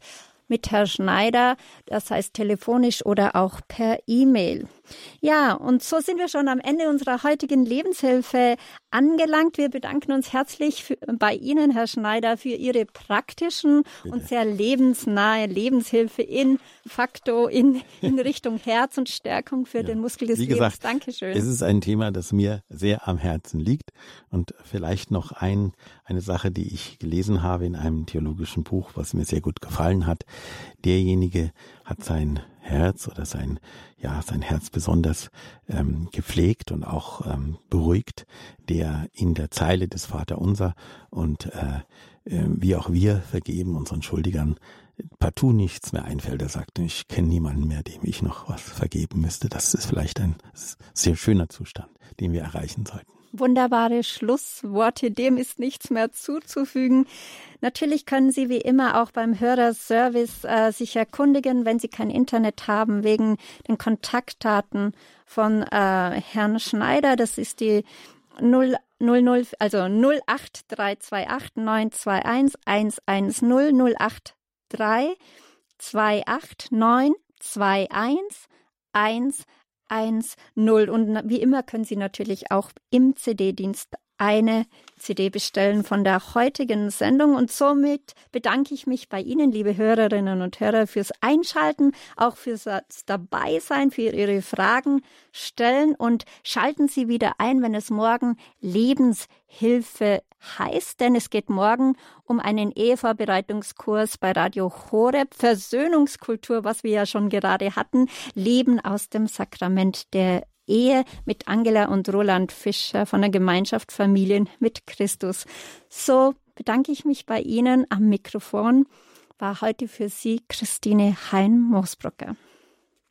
mit Herrn Schneider, das heißt telefonisch oder auch per E-Mail. Ja, und so sind wir schon am Ende unserer heutigen Lebenshilfe angelangt. Wir bedanken uns herzlich für, bei Ihnen, Herr Schneider, für Ihre praktischen Bitte. und sehr lebensnahe Lebenshilfe in facto in, in Richtung Herz und Stärkung für ja. den Muskel des Wie Lebens. Gesagt, Dankeschön. Es ist ein Thema, das mir sehr am Herzen liegt und vielleicht noch ein, eine Sache, die ich gelesen habe in einem theologischen Buch, was mir sehr gut gefallen hat. Derjenige hat sein Herz oder sein, ja, sein Herz besonders ähm, gepflegt und auch ähm, beruhigt, der in der Zeile des Vaterunser und äh, äh, wie auch wir vergeben unseren Schuldigern partout nichts mehr einfällt. Er sagt, ich kenne niemanden mehr, dem ich noch was vergeben müsste. Das ist vielleicht ein sehr schöner Zustand, den wir erreichen sollten. Wunderbare Schlussworte, dem ist nichts mehr zuzufügen. Natürlich können Sie wie immer auch beim Hörerservice äh, sich erkundigen, wenn Sie kein Internet haben, wegen den Kontaktdaten von äh, Herrn Schneider. Das ist die 0, 00, also 08328 921 110 083 28 921 110 1.0. Und wie immer können Sie natürlich auch im CD-Dienst eine CD bestellen von der heutigen Sendung. Und somit bedanke ich mich bei Ihnen, liebe Hörerinnen und Hörer, fürs Einschalten, auch fürs Dabeisein, für Ihre Fragen stellen. Und schalten Sie wieder ein, wenn es morgen Lebenshilfe heißt, denn es geht morgen um einen Ehevorbereitungskurs bei Radio Horeb, Versöhnungskultur, was wir ja schon gerade hatten, Leben aus dem Sakrament der Ehe mit Angela und Roland Fischer von der Gemeinschaft Familien mit Christus. So bedanke ich mich bei Ihnen am Mikrofon. War heute für Sie Christine Hein-Moosbrucker.